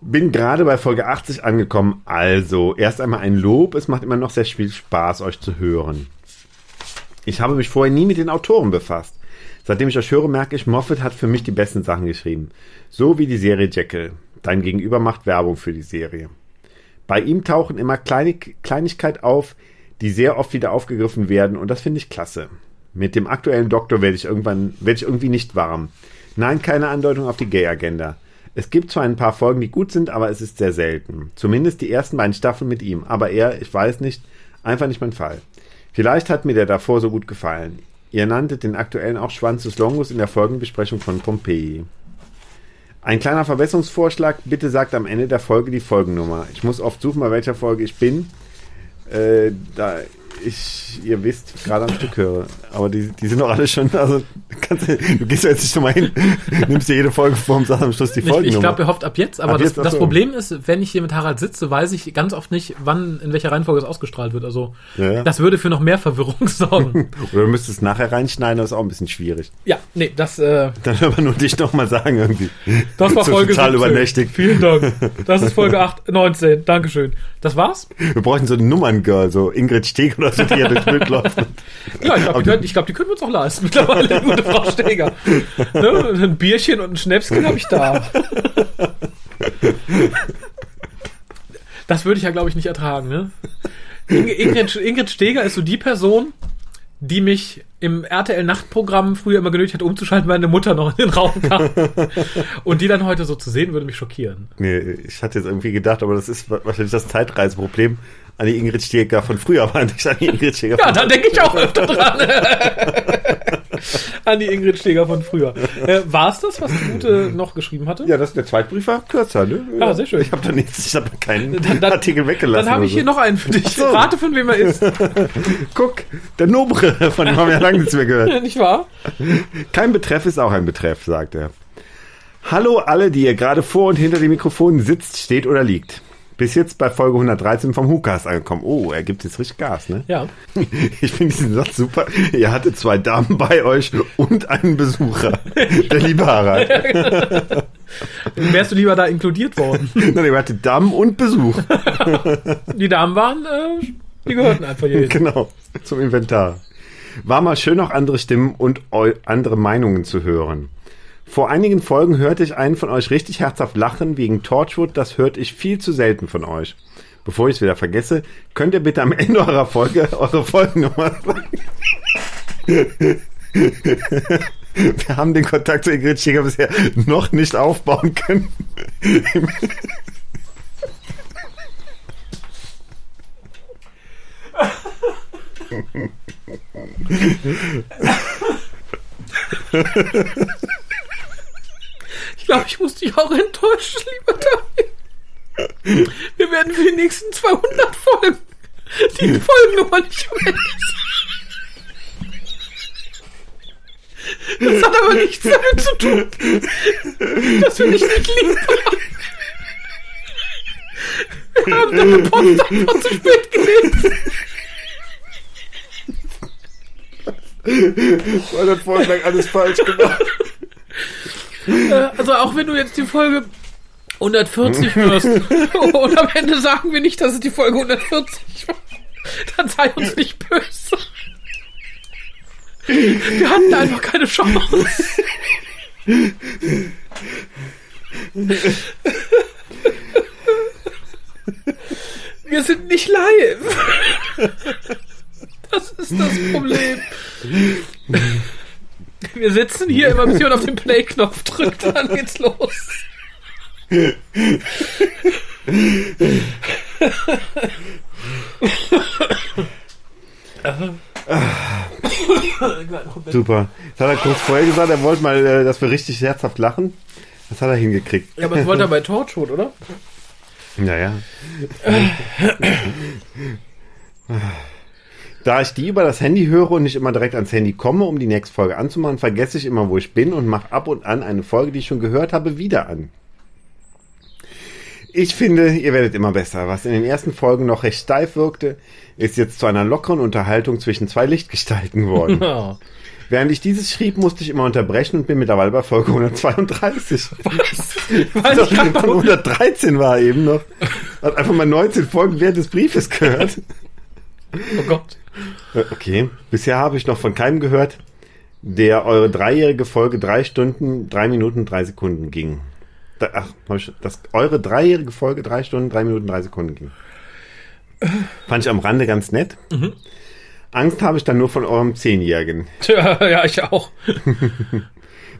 Bin gerade bei Folge 80 angekommen. Also, erst einmal ein Lob. Es macht immer noch sehr viel Spaß, euch zu hören. Ich habe mich vorher nie mit den Autoren befasst. Seitdem ich euch höre, merke ich, Moffat hat für mich die besten Sachen geschrieben. So wie die Serie Jekyll. Dein Gegenüber macht Werbung für die Serie. Bei ihm tauchen immer Kleinig Kleinigkeit auf, die sehr oft wieder aufgegriffen werden und das finde ich klasse. Mit dem aktuellen Doktor werde ich irgendwann, werde ich irgendwie nicht warm. Nein, keine Andeutung auf die Gay-Agenda. Es gibt zwar ein paar Folgen, die gut sind, aber es ist sehr selten. Zumindest die ersten beiden Staffeln mit ihm. Aber er, ich weiß nicht, einfach nicht mein Fall. Vielleicht hat mir der davor so gut gefallen. Ihr nanntet den aktuellen auch Schwanz des Longus in der Folgenbesprechung von Pompeii. Ein kleiner Verbesserungsvorschlag, bitte sagt am Ende der Folge die Folgennummer. Ich muss oft suchen, bei welcher Folge ich bin. Äh, da ich, ihr wisst, gerade am Stück höre. Aber die, die sind doch alle schon, also kannst, du gehst ja jetzt nicht schon mal hin, nimmst dir jede Folge vor und sagst am Schluss die Ich, ich Folgennummer. glaube, er hofft ab jetzt, aber Ab das, jetzt, das so. Problem ist, wenn ich hier mit Harald sitze, weiß ich ganz oft nicht, wann, in welcher Reihenfolge es ausgestrahlt wird. Also, Ja, ja. das würde für noch mehr Verwirrung sorgen. Oder du müsstest es nachher reinschneiden, das ist auch ein bisschen schwierig. ja, nee, das, äh, Dann aber nur dich noch mal sagen irgendwie. das war So Folge total 17. übernächtig. Vielen Dank. Das ist Folge 8, 19. Dankeschön. Das war's? Wir bräuchten so eine Nummerngirl, so Ingrid Steg oder so, die hier durchs Bild läuft. Ja, ich glaube, die, glaub, die können wir uns auch leisten. Mittlerweile, gute Frau Steger. Ne? Ein Bierchen und ein Schnäpschen habe ich da. Das würde ich ja, glaube ich, nicht ertragen. Ne? Ing Ingrid, Ingrid Steger ist so die Person, die mich im RTL-Nachtprogramm früher immer genötigt hat, umzuschalten, weil meine Mutter noch in den Raum kam. Und die dann heute so zu sehen, würde mich schockieren. Nee, ich hatte jetzt irgendwie gedacht, aber das ist wahrscheinlich das Zeitreiseproblem an die Ingrid Steger von früher, aber nicht an die Ingrid Steger Ja, von da denke ich auch öfter dran. An die Ingrid Steger von früher. Äh, War es das, was die Gute noch geschrieben hatte? Ja, das, der Zweitbrief war kürzer, ne? Ah, sehr schön. Ich habe da nichts, ich habe keinen Dann- dann- Artikel weggelassen. Dann habe ich oder hier noch einen für dich. so. Rate, von wem er ist. so. Guck, der Nobre, von dem haben wir ja lange nichts mehr gehört. Nicht wahr? Kein Betreff ist auch ein Betreff, sagt er. Hallo alle, die ihr gerade vor und hinter dem Mikrofon sitzt, steht oder liegt. Bis jetzt bei Folge 113 vom WhoCast angekommen. Oh, er gibt jetzt richtig Gas, ne? Ja. Ich finde diesen Satz super. Ihr hattet zwei Damen bei euch und einen Besucher. Der liebe Harald. Wärst du lieber da inkludiert worden? Nein, ihr hattet Damen und Besuch. Die Damen waren, äh, die gehörten einfach hier. Genau, zum Inventar. War mal schön, auch andere Stimmen und andere Meinungen zu hören. Vor einigen Folgen hörte ich einen von euch richtig herzhaft lachen wegen Torchwood. Das hörte ich viel zu selten von euch. Bevor ich es wieder vergesse, könnt ihr bitte am Ende eurer Folge eure Folgennummer sagen. Wir haben den Kontakt zu Ingrid Schäger bisher noch nicht aufbauen können. Ich glaube, ich muss dich auch enttäuschen, lieber Daniel. Wir werden für die nächsten 200 Folgen die Folgennummer nicht verwenden. Das hat aber nichts damit zu tun, dass wir nicht nicht lieb haben. Wir haben deine Post einfach zu spät gelesen. Weil das Vorschlag alles falsch gemacht. Äh, also auch wenn du jetzt die Folge 140 wirst und am Ende sagen wir nicht, dass es die Folge 140 war, dann sei uns nicht böse. Wir hatten einfach keine Chance. Wir sind nicht live. Das ist das Problem. Wir sitzen hier immer, bis jemand auf den Play-Knopf drückt, dann geht's los. Super. Das hat er kurz vorher gesagt, er wollte mal, äh, dass wir richtig herzhaft lachen. Das hat er hingekriegt. Ja, aber das wollte er bei Torchwood, oder? Naja. Da ich die über das Handy höre und nicht immer direkt ans Handy komme, um die nächste Folge anzumachen, vergesse ich immer, wo ich bin und mache ab und an eine Folge, die ich schon gehört habe, wieder an. Ich finde, ihr werdet immer besser. Was in den ersten Folgen noch recht steif wirkte, ist jetzt zu einer lockeren Unterhaltung zwischen zwei Lichtgestalten geworden. Ja. Während ich dieses schrieb, musste ich immer unterbrechen und bin mittlerweile bei Folge 132. Was? Weil ich 113 war eben noch. Hat einfach mal 19 Folgen während des Briefes gehört. Oh Gott. Äh, Okay, bisher habe ich noch von keinem gehört, der eure dreijährige Folge drei Stunden, drei Minuten, drei Sekunden ging. Ach, hab ich, dass eure dreijährige Folge drei Stunden, drei Minuten, drei Sekunden ging. Fand ich am Rande ganz nett. Angst habe ich dann nur von eurem Zehnjährigen. Tja, ja, ich auch.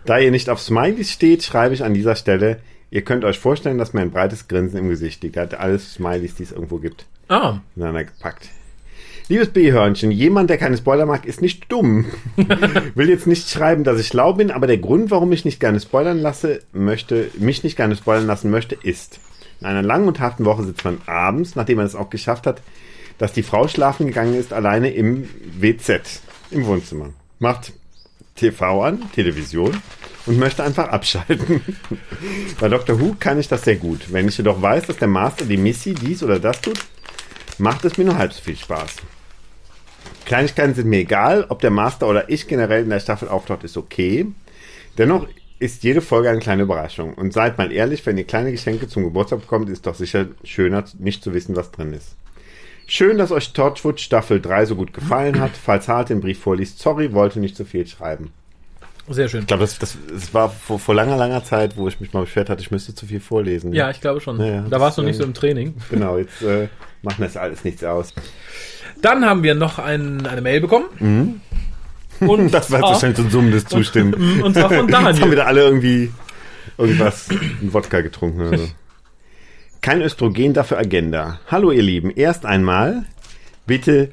Da ihr nicht auf Smileys steht, schreibe ich an dieser Stelle, ihr könnt euch vorstellen, dass mir ein breites Grinsen im Gesicht liegt. Hat alle Smileys, die es irgendwo gibt, Ah, ineinander gepackt. Liebes B-Hörnchen, jemand, der keine Spoiler mag, ist nicht dumm. Will jetzt nicht schreiben, dass ich schlau bin, aber der Grund, warum ich nicht gerne spoilern lasse, möchte, mich nicht gerne spoilern lassen möchte, ist, in einer langen und harten Woche sitzt man abends, nachdem man es auch geschafft hat, dass die Frau schlafen gegangen ist, alleine im WZ, im Wohnzimmer. Macht TV an, Television und möchte einfach abschalten. Bei Dr. Who kann ich das sehr gut. Wenn ich jedoch weiß, dass der Master die Missy dies oder das tut, macht es mir nur halb so viel Spaß. Kleinigkeiten sind mir egal, ob der Master oder ich generell in der Staffel auftaucht, ist okay. Dennoch ist jede Folge eine kleine Überraschung. Und seid mal ehrlich, wenn ihr kleine Geschenke zum Geburtstag bekommt, ist doch sicher schöner, nicht zu wissen, was drin ist. Schön, dass euch Torchwood Staffel 3 so gut gefallen hat. Falls Hart den Brief vorliest, sorry, wollte nicht zu viel schreiben. sehr schön. Ich glaube, das, das, das war vor, vor langer, langer Zeit, wo ich mich mal beschwert hatte, ich müsste zu viel vorlesen. Ja, ich glaube schon. Ja, ja, da warst du nicht so äh, im Training. Genau, jetzt äh, macht mir das alles nichts aus. Dann haben wir noch ein, eine Mail bekommen. Und Mhm. Das war wahrscheinlich so ein summendes Zustimmen. Und zwar von Jetzt haben Daniel. wieder alle irgendwie irgendwas, einen Wodka getrunken oder so. Kein Östrogen, dafür Agenda. Hallo ihr Lieben, erst einmal bitte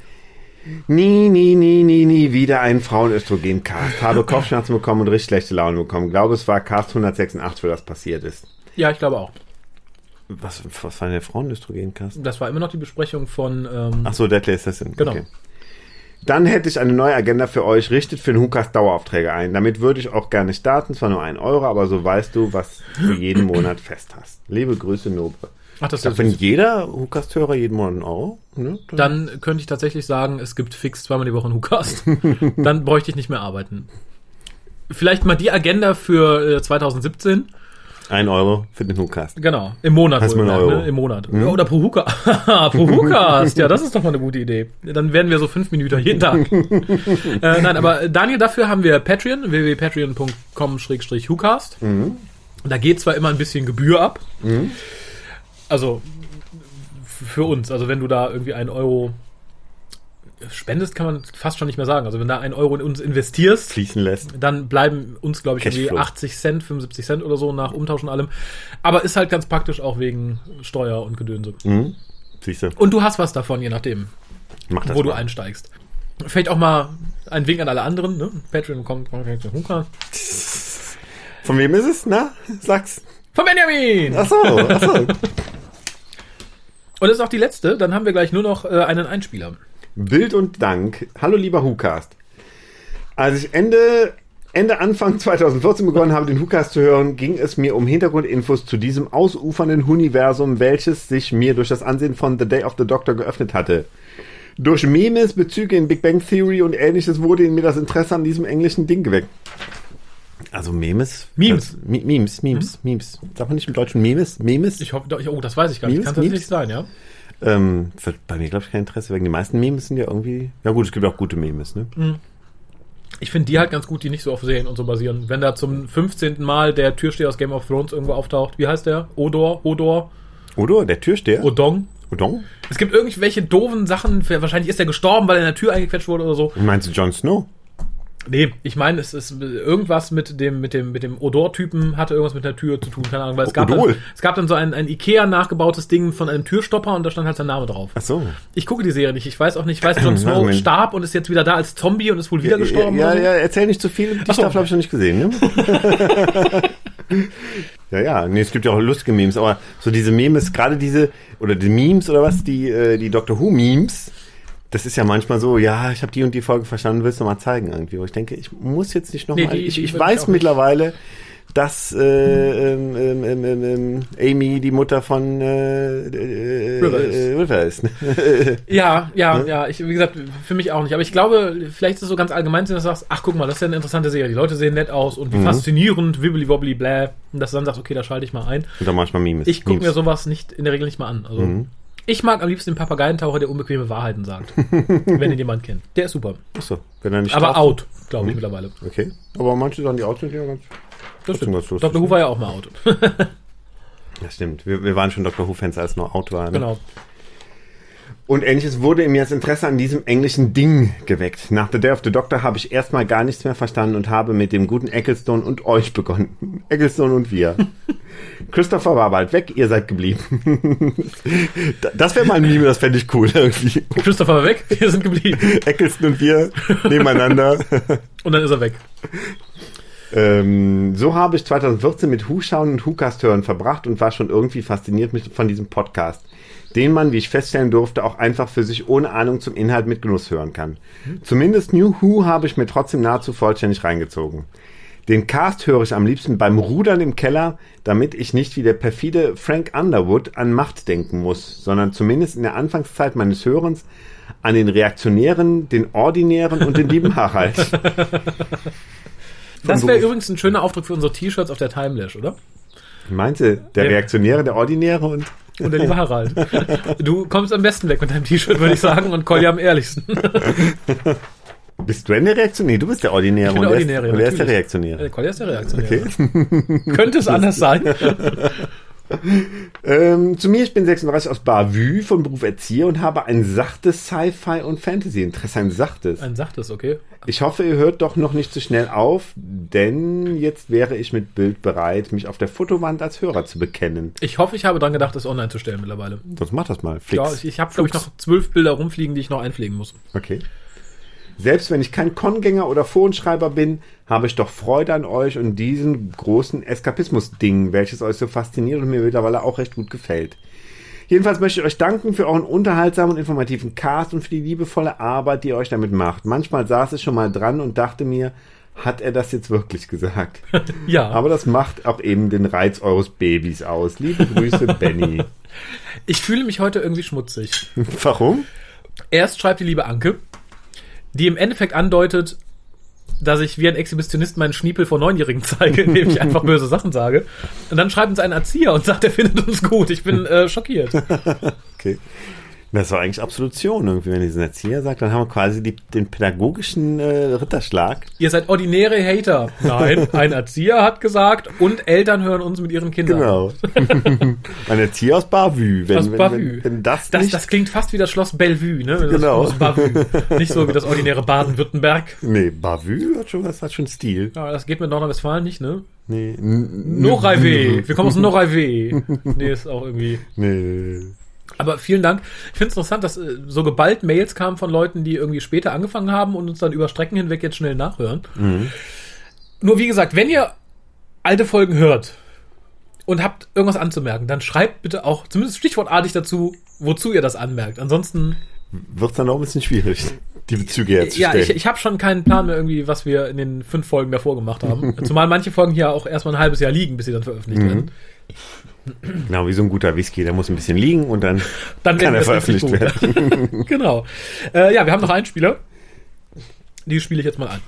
nie, nie, nie, nie, nie wieder einen Frauenöstrogen-Cast. Habe Kopfschmerzen bekommen und richtig schlechte Laune bekommen. Glaube, es war Cast 186, wo das passiert ist. Ja, ich glaube auch. Was, was war denn der Frauenöstrogen-Cast? Das war immer noch die Besprechung von. Ähm, Ach so, Deadly Assassin. Genau. Dann hätte ich eine neue Agenda für euch. Richtet für den Hukas Daueraufträge ein. Damit würde ich auch gerne starten. Zwar nur ein Euro, aber so weißt du, was du jeden Monat fest hast. Liebe Grüße, Nobre. ach, das ist wenn jeder Hukas-Hörer jeden Monat einen Euro, ne, dann, Dann könnte ich tatsächlich sagen, es gibt fix zweimal die Woche einen WhoCast. Dann bräuchte ich nicht mehr arbeiten. Vielleicht mal die Agenda für äh, 2017. ein Euro für den Hukas. Genau. Im Monat. Wohlgemerkt, einen Euro? Ne? Im Monat. Ja, Oder pro Huka. pro Hucast. Ja, das ist doch mal eine gute Idee. Dann werden wir so fünf Minuten jeden Tag. äh, nein, aber Daniel, dafür haben wir Patreon, www.patreon.com-hucast. Da geht zwar immer ein bisschen Gebühr ab. Also f- für uns. Also wenn du da irgendwie einen Euro spendest, kann man fast schon nicht mehr sagen. Also wenn da einen Euro in uns investierst, Fließen lässt. dann bleiben uns, glaube ich, irgendwie Cashflow. 80 Cent, 75 Cent oder so nach Umtausch und allem. Aber ist halt ganz praktisch auch wegen Steuer und Gedönse. Mhm. Siehst du, Und du hast was davon, je nachdem, mach das wo du mal. einsteigst. Vielleicht auch mal ein Wink an alle anderen, ne? Patreon kommt, Huka. Von wem ist es? Na, sag's. Von Benjamin! Ach so, ach so. Und das ist auch die letzte, dann haben wir gleich nur noch äh, einen Einspieler. Bild und Dank. Hallo lieber Hukast. Als ich Ende, Ende Anfang 2014 begonnen habe, den Hukast zu hören, ging es mir um Hintergrundinfos zu diesem ausufernden Universum, welches sich mir durch das Ansehen von The Day of the Doctor geöffnet hatte. Durch Memes, Bezüge in Big Bang Theory und ähnliches wurde in mir das Interesse an diesem englischen Ding geweckt. Also Memes? Memes. Das, Memes, Memes, hm? Memes. Sagt man nicht im Deutschen Memes? Memes? Ich hoffe, oh, das weiß ich gar nicht. Memes? Kann das nicht sein, ja? Ähm, bei mir, glaube ich, kein Interesse, wegen die meisten Memes sind ja irgendwie. Ja, gut, es gibt auch gute Memes, ne? Mhm. Ich finde die halt ganz gut, die nicht so auf Serien und so basieren. Wenn da zum 15. Mal der Türsteher aus Game of Thrones irgendwo auftaucht, wie heißt der? Odor? Odor? Odor, der Türsteher? Odong? Odong? Es gibt irgendwelche doofen Sachen, wahrscheinlich ist er gestorben, weil er in der Tür eingequetscht wurde oder so. Meinst du Jon Snow? Nee, ich meine, es ist irgendwas mit dem, mit dem, mit dem Odor-Typen hatte irgendwas mit der Tür zu tun, keine Ahnung, weil es gab, dann, es gab dann so ein, ein Ikea nachgebautes Ding von einem Türstopper und da stand halt sein Name drauf. Ach so. Ich gucke die Serie nicht, ich weiß auch nicht, ich weiß, Jon Snow starb und ist jetzt wieder da als Zombie und ist wohl wieder ja, gestorben. Ja, ja, ja, erzähl nicht zu viel, die so. Staffel habe ich noch nicht gesehen, ne? ja, ja, nee, es gibt ja auch lustige Memes, aber so diese Memes, gerade diese, oder die Memes oder was, die, äh, die Doctor Who Memes, das ist ja manchmal so, ja, ich habe die und die Folge verstanden, willst du mal zeigen irgendwie? Wo ich denke, ich muss jetzt nicht nochmal. Nee, ich, ich weiß mittlerweile, dass äh, ähm, ähm, ähm, ähm, Amy die Mutter von äh, äh, River ist. Äh, River ist ne? ja, ja, ja. Ich, wie gesagt, für mich auch nicht. Aber ich glaube, vielleicht ist es so ganz allgemein, dass du sagst, ach guck mal, das ist ja eine interessante Serie. Die Leute sehen nett aus und wie mhm. faszinierend, wibbly wobbly, bläh. Und dass du dann sagst, okay, da schalte ich mal ein. Und dann manchmal Memes. Ich gucke mir sowas nicht in der Regel nicht mal an. Also mhm. Ich mag am liebsten den Papageientaucher, der unbequeme Wahrheiten sagt. wenn ihn jemand kennt. Der ist super. Achso, wenn er nicht Aber out, glaube ich, hm? mittlerweile. Okay. Aber manche sagen, die out sind ja ganz. Das stimmt. Ganz Dr. Who war ja auch mal out. das stimmt. Wir, wir waren schon Dr. Who-Fans, als nur out war. Ne? Genau. Und ähnliches wurde in mir das Interesse an diesem englischen Ding geweckt. Nach The Day of the Doctor habe ich erstmal gar nichts mehr verstanden und habe mit dem guten Ecclestone und euch begonnen. Ecclestone und wir. Christopher war bald weg, ihr seid geblieben. das wäre mal ein Meme, das fände ich cool irgendwie. Christopher war weg, wir sind geblieben. Eccleston und wir nebeneinander. und dann ist er weg. Ähm, so habe ich 2014 mit Hu-Schauen und Hu-Cast hören verbracht und war schon irgendwie fasziniert von diesem Podcast den man, wie ich feststellen durfte, auch einfach für sich ohne Ahnung zum Inhalt mit Genuss hören kann. Zumindest New Who habe ich mir trotzdem nahezu vollständig reingezogen. Den Cast höre ich am liebsten beim Rudern im Keller, damit ich nicht wie der perfide Frank Underwood an Macht denken muss, sondern zumindest in der Anfangszeit meines Hörens an den Reaktionären, den Ordinären und den lieben Harald. das wäre übrigens ein schöner Aufdruck für unsere T-Shirts auf der Timelash, oder? Meinte der. Reaktionäre, der Ordinäre und und der liebe Harald. Du kommst am besten weg mit deinem T-Shirt, würde ich sagen, und Collier am ehrlichsten. Bist du denn der Reaktionär? Du bist der Ordinäre. Ich bin der Ordinäre, und er ist der Reaktionäre. Der Collier ist der Reaktionäre. Okay. Könnte es anders sein? ähm, zu mir, ich bin 36 aus Bavü, von Beruf Erzieher und habe ein sachtes Sci-Fi und Fantasy-Interesse. Ein sachtes. Ein sachtes, okay. Ich hoffe, ihr hört doch noch nicht zu so schnell auf, denn jetzt wäre ich mit Bild bereit, mich auf der Fotowand als Hörer zu bekennen. Ich hoffe, ich habe dran gedacht, das online zu stellen mittlerweile. Das mach das mal. Flix. Ja, ich, ich habe, glaube ich, noch zwölf Bilder rumfliegen, die ich noch einpflegen muss. Okay. Selbst wenn ich kein Kongänger oder Forenschreiber bin, habe ich doch Freude an euch und diesen großen Eskapismus-Ding, welches euch so fasziniert und mir mittlerweile auch recht gut gefällt. Jedenfalls möchte ich euch danken für euren unterhaltsamen und informativen Cast und für die liebevolle Arbeit, die ihr euch damit macht. Manchmal saß ich schon mal dran und dachte mir, hat er das jetzt wirklich gesagt? ja. Aber das macht auch eben den Reiz eures Babys aus. Liebe Grüße, Benny. Ich fühle mich heute irgendwie schmutzig. Warum? Erst schreibt die liebe Anke, die im Endeffekt andeutet, dass ich wie ein Exhibitionist meinen Schniepel vor Neunjährigen zeige, indem ich einfach böse Sachen sage. Und dann schreibt uns ein Erzieher und sagt, er findet uns gut. Ich bin äh, schockiert. okay. Das war eigentlich Absolution irgendwie, wenn diesen Erzieher sagt, dann haben wir quasi die, den pädagogischen äh, Ritterschlag. Ihr seid ordinäre Hater. Nein, ein Erzieher hat gesagt und Eltern hören uns mit ihren Kindern. Genau. ein Erzieher aus Bavü. Wenn, aus Bavü. Wenn, wenn, das, das, das klingt fast wie das Schloss Bellevue, ne? Das genau. Schloss Bavü. Nicht so wie das ordinäre Baden-Württemberg. Nee, Bavü hat schon, das hat schon Stil. Ja, das geht mit Nordrhein-Westfalen nicht, ne? Nee. Noraive. Wir kommen aus Noraive. Nee, ist auch irgendwie. Nee. Aber vielen Dank. Ich finde es interessant, dass äh, so geballt Mails kamen von Leuten, die irgendwie später angefangen haben und uns dann über Strecken hinweg jetzt schnell nachhören. Mhm. Nur wie gesagt, wenn ihr alte Folgen hört und habt irgendwas anzumerken, dann schreibt bitte auch zumindest stichwortartig dazu, wozu ihr das anmerkt. Ansonsten wird es dann auch ein bisschen schwierig, die Bezüge herzustellen. Ja, ich, ich habe schon keinen Plan mehr irgendwie, was wir in den fünf Folgen davor gemacht haben. Zumal manche Folgen hier auch erstmal ein halbes Jahr liegen, bis sie dann veröffentlicht mhm. werden. Genau, wie so ein guter Whisky. Der muss ein bisschen liegen und dann, Dann kann er veröffentlicht werden. genau. Äh, ja, wir haben noch einen Spieler. Die spiele ich jetzt mal an.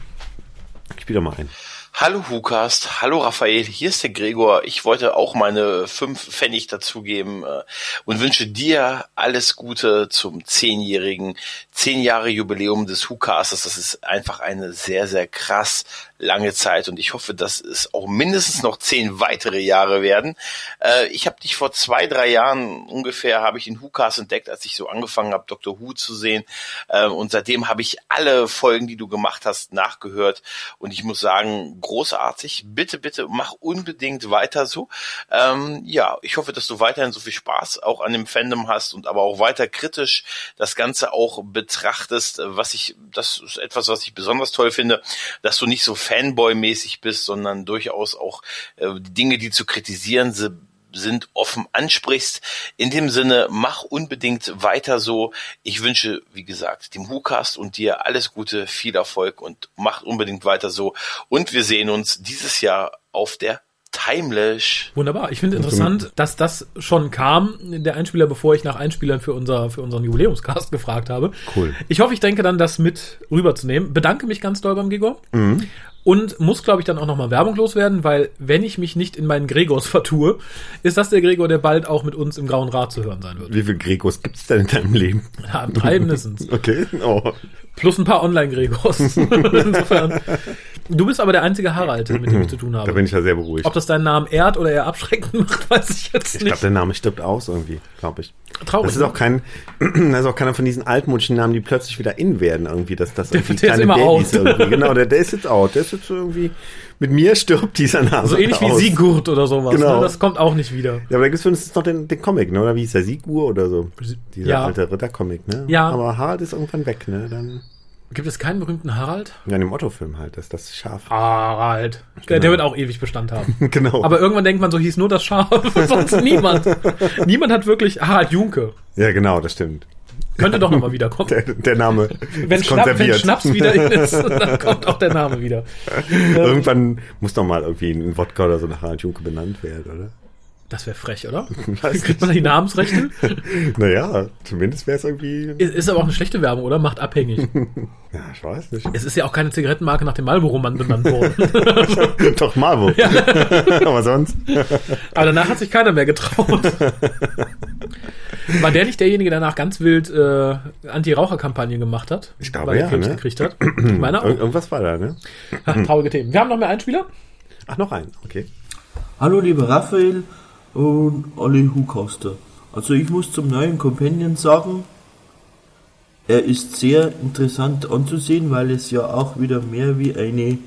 Ich spiele mal ein. Hallo Hukast, hallo Raphael, hier ist der Gregor. Ich wollte auch meine fünf Pfennig dazugeben äh, und wünsche dir alles Gute zum zehnjährigen, zehn Jahre Jubiläum des Hukastes. Das ist einfach eine sehr, sehr krass lange Zeit und ich hoffe, dass es auch mindestens noch zehn weitere Jahre werden. Äh, ich habe dich vor zwei, drei Jahren ungefähr, habe ich den WhoCast entdeckt, als ich so angefangen habe, Dr. Who zu sehen äh, und seitdem habe ich alle Folgen, die du gemacht hast, nachgehört und ich muss sagen, großartig. Bitte, bitte mach unbedingt weiter so. Ähm, ja, ich hoffe, dass du weiterhin so viel Spaß auch an dem Fandom hast und aber auch weiter kritisch das Ganze auch betrachtest, was ich, das ist etwas, was ich besonders toll finde, dass du nicht so Fanboy-mäßig bist, sondern durchaus auch äh, die Dinge, die zu kritisieren sind, sind offen ansprichst. In dem Sinne, mach unbedingt weiter so. Ich wünsche, wie gesagt, dem WhoCast und dir alles Gute, viel Erfolg und mach unbedingt weiter so. Und wir sehen uns dieses Jahr auf der Timeless. Wunderbar. Ich finde interessant, dass das schon kam, der Einspieler, bevor ich nach Einspielern für, unser, für unseren Jubiläumscast gefragt habe. Cool. Ich hoffe, ich denke dann, das mit rüberzunehmen. Bedanke mich ganz doll beim Gregor. Und muss, glaube ich, dann auch nochmal Werbung loswerden, weil wenn ich mich nicht in meinen Gregors vertue, ist das der Gregor, der bald auch mit uns im Grauen Rat zu hören sein wird. Wie viele Gregos gibt's denn in deinem Leben? Ja, drei mindestens. Okay. Oh. Plus ein paar Online-Gregors. Insofern. Du bist aber der einzige Harald, mit dem ich zu tun Da habe. bin ich ja sehr beruhigt. Ob das deinen Namen ehrt oder eher abschreckend macht, weiß ich jetzt Ich nicht. glaube, der Name stirbt aus irgendwie, glaube ich. Traurig, Das ist ne? auch kein, das ist auch keiner von diesen altmodischen Namen, die plötzlich wieder in werden irgendwie, dass das irgendwie der ist immer out. irgendwie. Genau, der, der ist jetzt out. Der ist jetzt irgendwie, mit mir stirbt dieser Name. So ähnlich wie aus. Sigurd oder sowas. Genau. Ne? Das kommt auch nicht wieder. Ja, aber da gibt's wenigstens noch den, den Comic, ne? Oder wie hieß der? Sigur oder so? Dieser Ja. alte Ritter-Comic, ne? Ja. Aber Harald ist irgendwann weg, ne? Dann, Gibt es keinen berühmten Harald? ja, in dem Otto-Film halt, das ist das Schaf. Harald. Der, der wird auch ewig Bestand haben. genau. Aber irgendwann denkt man, so hieß nur das Schaf, sonst niemand. Niemand hat wirklich Harald Junke. ja, genau, das stimmt. Könnte doch nochmal wiederkommen. Der, der Name Wenn, Schnapp, wenn. Schnaps wieder in ist, dann kommt auch der Name wieder. Irgendwann muss doch mal irgendwie ein Wodka oder so nach Harald Junke benannt werden, oder? Das wäre frech, oder? Weiß Kriegt man da die Namensrechte? Naja, zumindest wäre es irgendwie. Ist, ist aber auch eine schlechte Werbung, oder? Macht abhängig. Ja, ich weiß nicht. Es ist ja auch keine Zigarettenmarke nach dem Marlboro-Mann benannt worden. Doch, Marvo. Aber sonst. Aber danach hat sich keiner mehr getraut. War der nicht derjenige, der danach ganz wild äh, Anti-Raucher-Kampagnen gemacht hat? Ich glaube, weil er ja, Krebs ne? gekriegt hat. Ich meine Ir auch. irgendwas war da, ne? Traurige Themen. Wir haben noch mehr Einspieler. Ach, noch ein. Okay. Hallo lieber Raphael und alle Hucaster. Also ich muss zum neuen Companion sagen, er ist sehr interessant anzusehen, weil es ja auch wieder mehr wie eine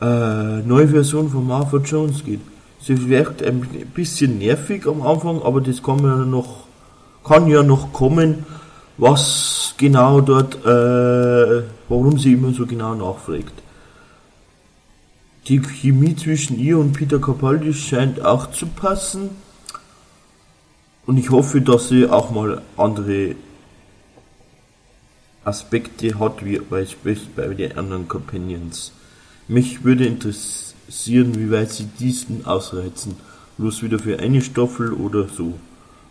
äh, neue Version von Martha Jones geht. Sie wirkt ein bisschen nervig am Anfang, aber das kann ja noch, kann ja noch kommen, was genau dort, äh, warum sie immer so genau nachfragt. Die Chemie zwischen ihr und Peter Capaldi scheint auch zu passen. Und ich hoffe, dass sie auch mal andere Aspekte hat, wie beispielsweise bei den anderen Companions. Mich würde interessieren, wie weit sie diesen ausreizen. Bloß wieder für eine Staffel oder so.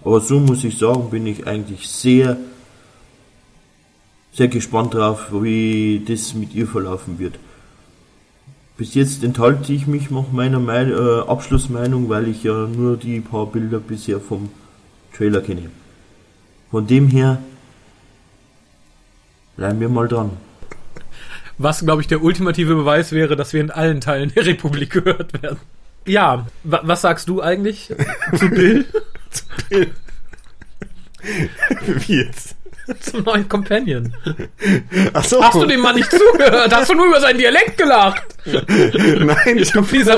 Aber so muss ich sagen, bin ich eigentlich sehr, sehr gespannt drauf, wie das mit ihr verlaufen wird. Bis jetzt enthalte ich mich noch meiner Mein äh, Abschlussmeinung, weil ich ja nur die paar Bilder bisher vom Trailer kenne. Von dem her bleiben wir mal dran. Was, glaube ich, der ultimative Beweis wäre, dass wir in allen Teilen der Republik gehört werden. Ja, wa was sagst du eigentlich zu Bill, Wie jetzt? zum neuen Companion? Ach so. Hast du dem Mann nicht zugehört? Hast du nur über seinen Dialekt gelacht? Nein, ich, Du fieser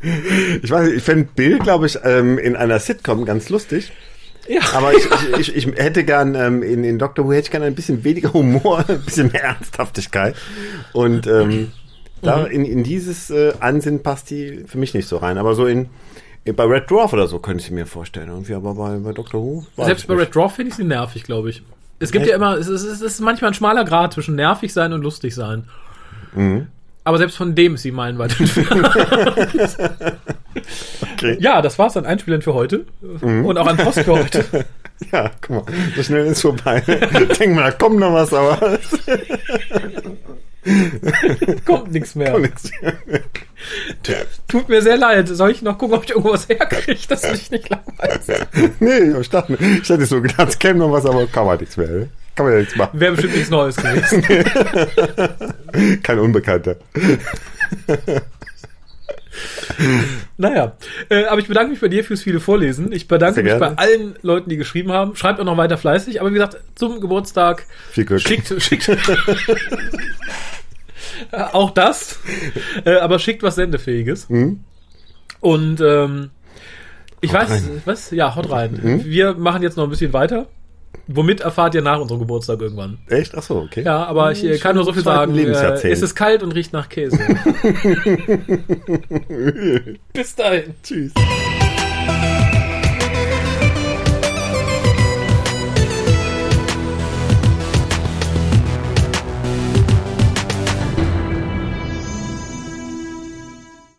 ich weiß nicht, ich fände Bill, glaube ich, ähm, in einer Sitcom ganz lustig. Ja. Aber ich, ich, ich, ich hätte gern ähm, in, in Doctor Who hätte ich gern ein bisschen weniger Humor, ein bisschen mehr Ernsthaftigkeit. Und ähm, da in, in dieses äh, Ansinnen passt die für mich nicht so rein. Aber so in, in bei Red Dwarf oder so könnte ich mir vorstellen. Irgendwie, aber bei, bei Doctor Who. Selbst bei. Red Dwarf finde ich sie nervig, glaube ich. Es gibt Echt? ja immer, es ist, es ist manchmal ein schmaler Grad zwischen nervig sein und lustig sein. Aber selbst von dem ist sie meilenweit entfernt. okay. Ja, das war's an Einspielern für heute. Mhm. Und auch an Post für heute. Ja, guck mal, so schnell ist vorbei. Denk mal, da kommt noch was, aber. Kommt nichts mehr. Kommt nix mehr. Tut mir sehr leid. Soll ich noch gucken, ob ich irgendwas herkriege, dass du dich nicht langweilst? nee, ich dachte, ich hätte so gedacht, es käme noch was, aber kann man nichts mehr. Ne? Kann man ja nichts machen. Wäre bestimmt nichts Neues gewesen. Kein Unbekannter. naja, äh, aber ich bedanke mich bei dir fürs viele Vorlesen. Ich bedanke mich bei allen Leuten, die geschrieben haben. Schreibt auch noch weiter fleißig. Aber wie gesagt, zum Geburtstag viel Glück. schickt, schickt auch das, äh, aber schickt was Sendefähiges. Mhm. Und ähm, ich haut weiß, rein. was? Ja, haut rein. Mhm. Wir machen jetzt noch ein bisschen weiter. Womit erfahrt ihr nach unserem Geburtstag irgendwann? Echt? Ach so, okay. Ja, aber ich, ich kann nur so viel sagen. Äh, es ist kalt und riecht nach Käse. Bis dahin. Tschüss.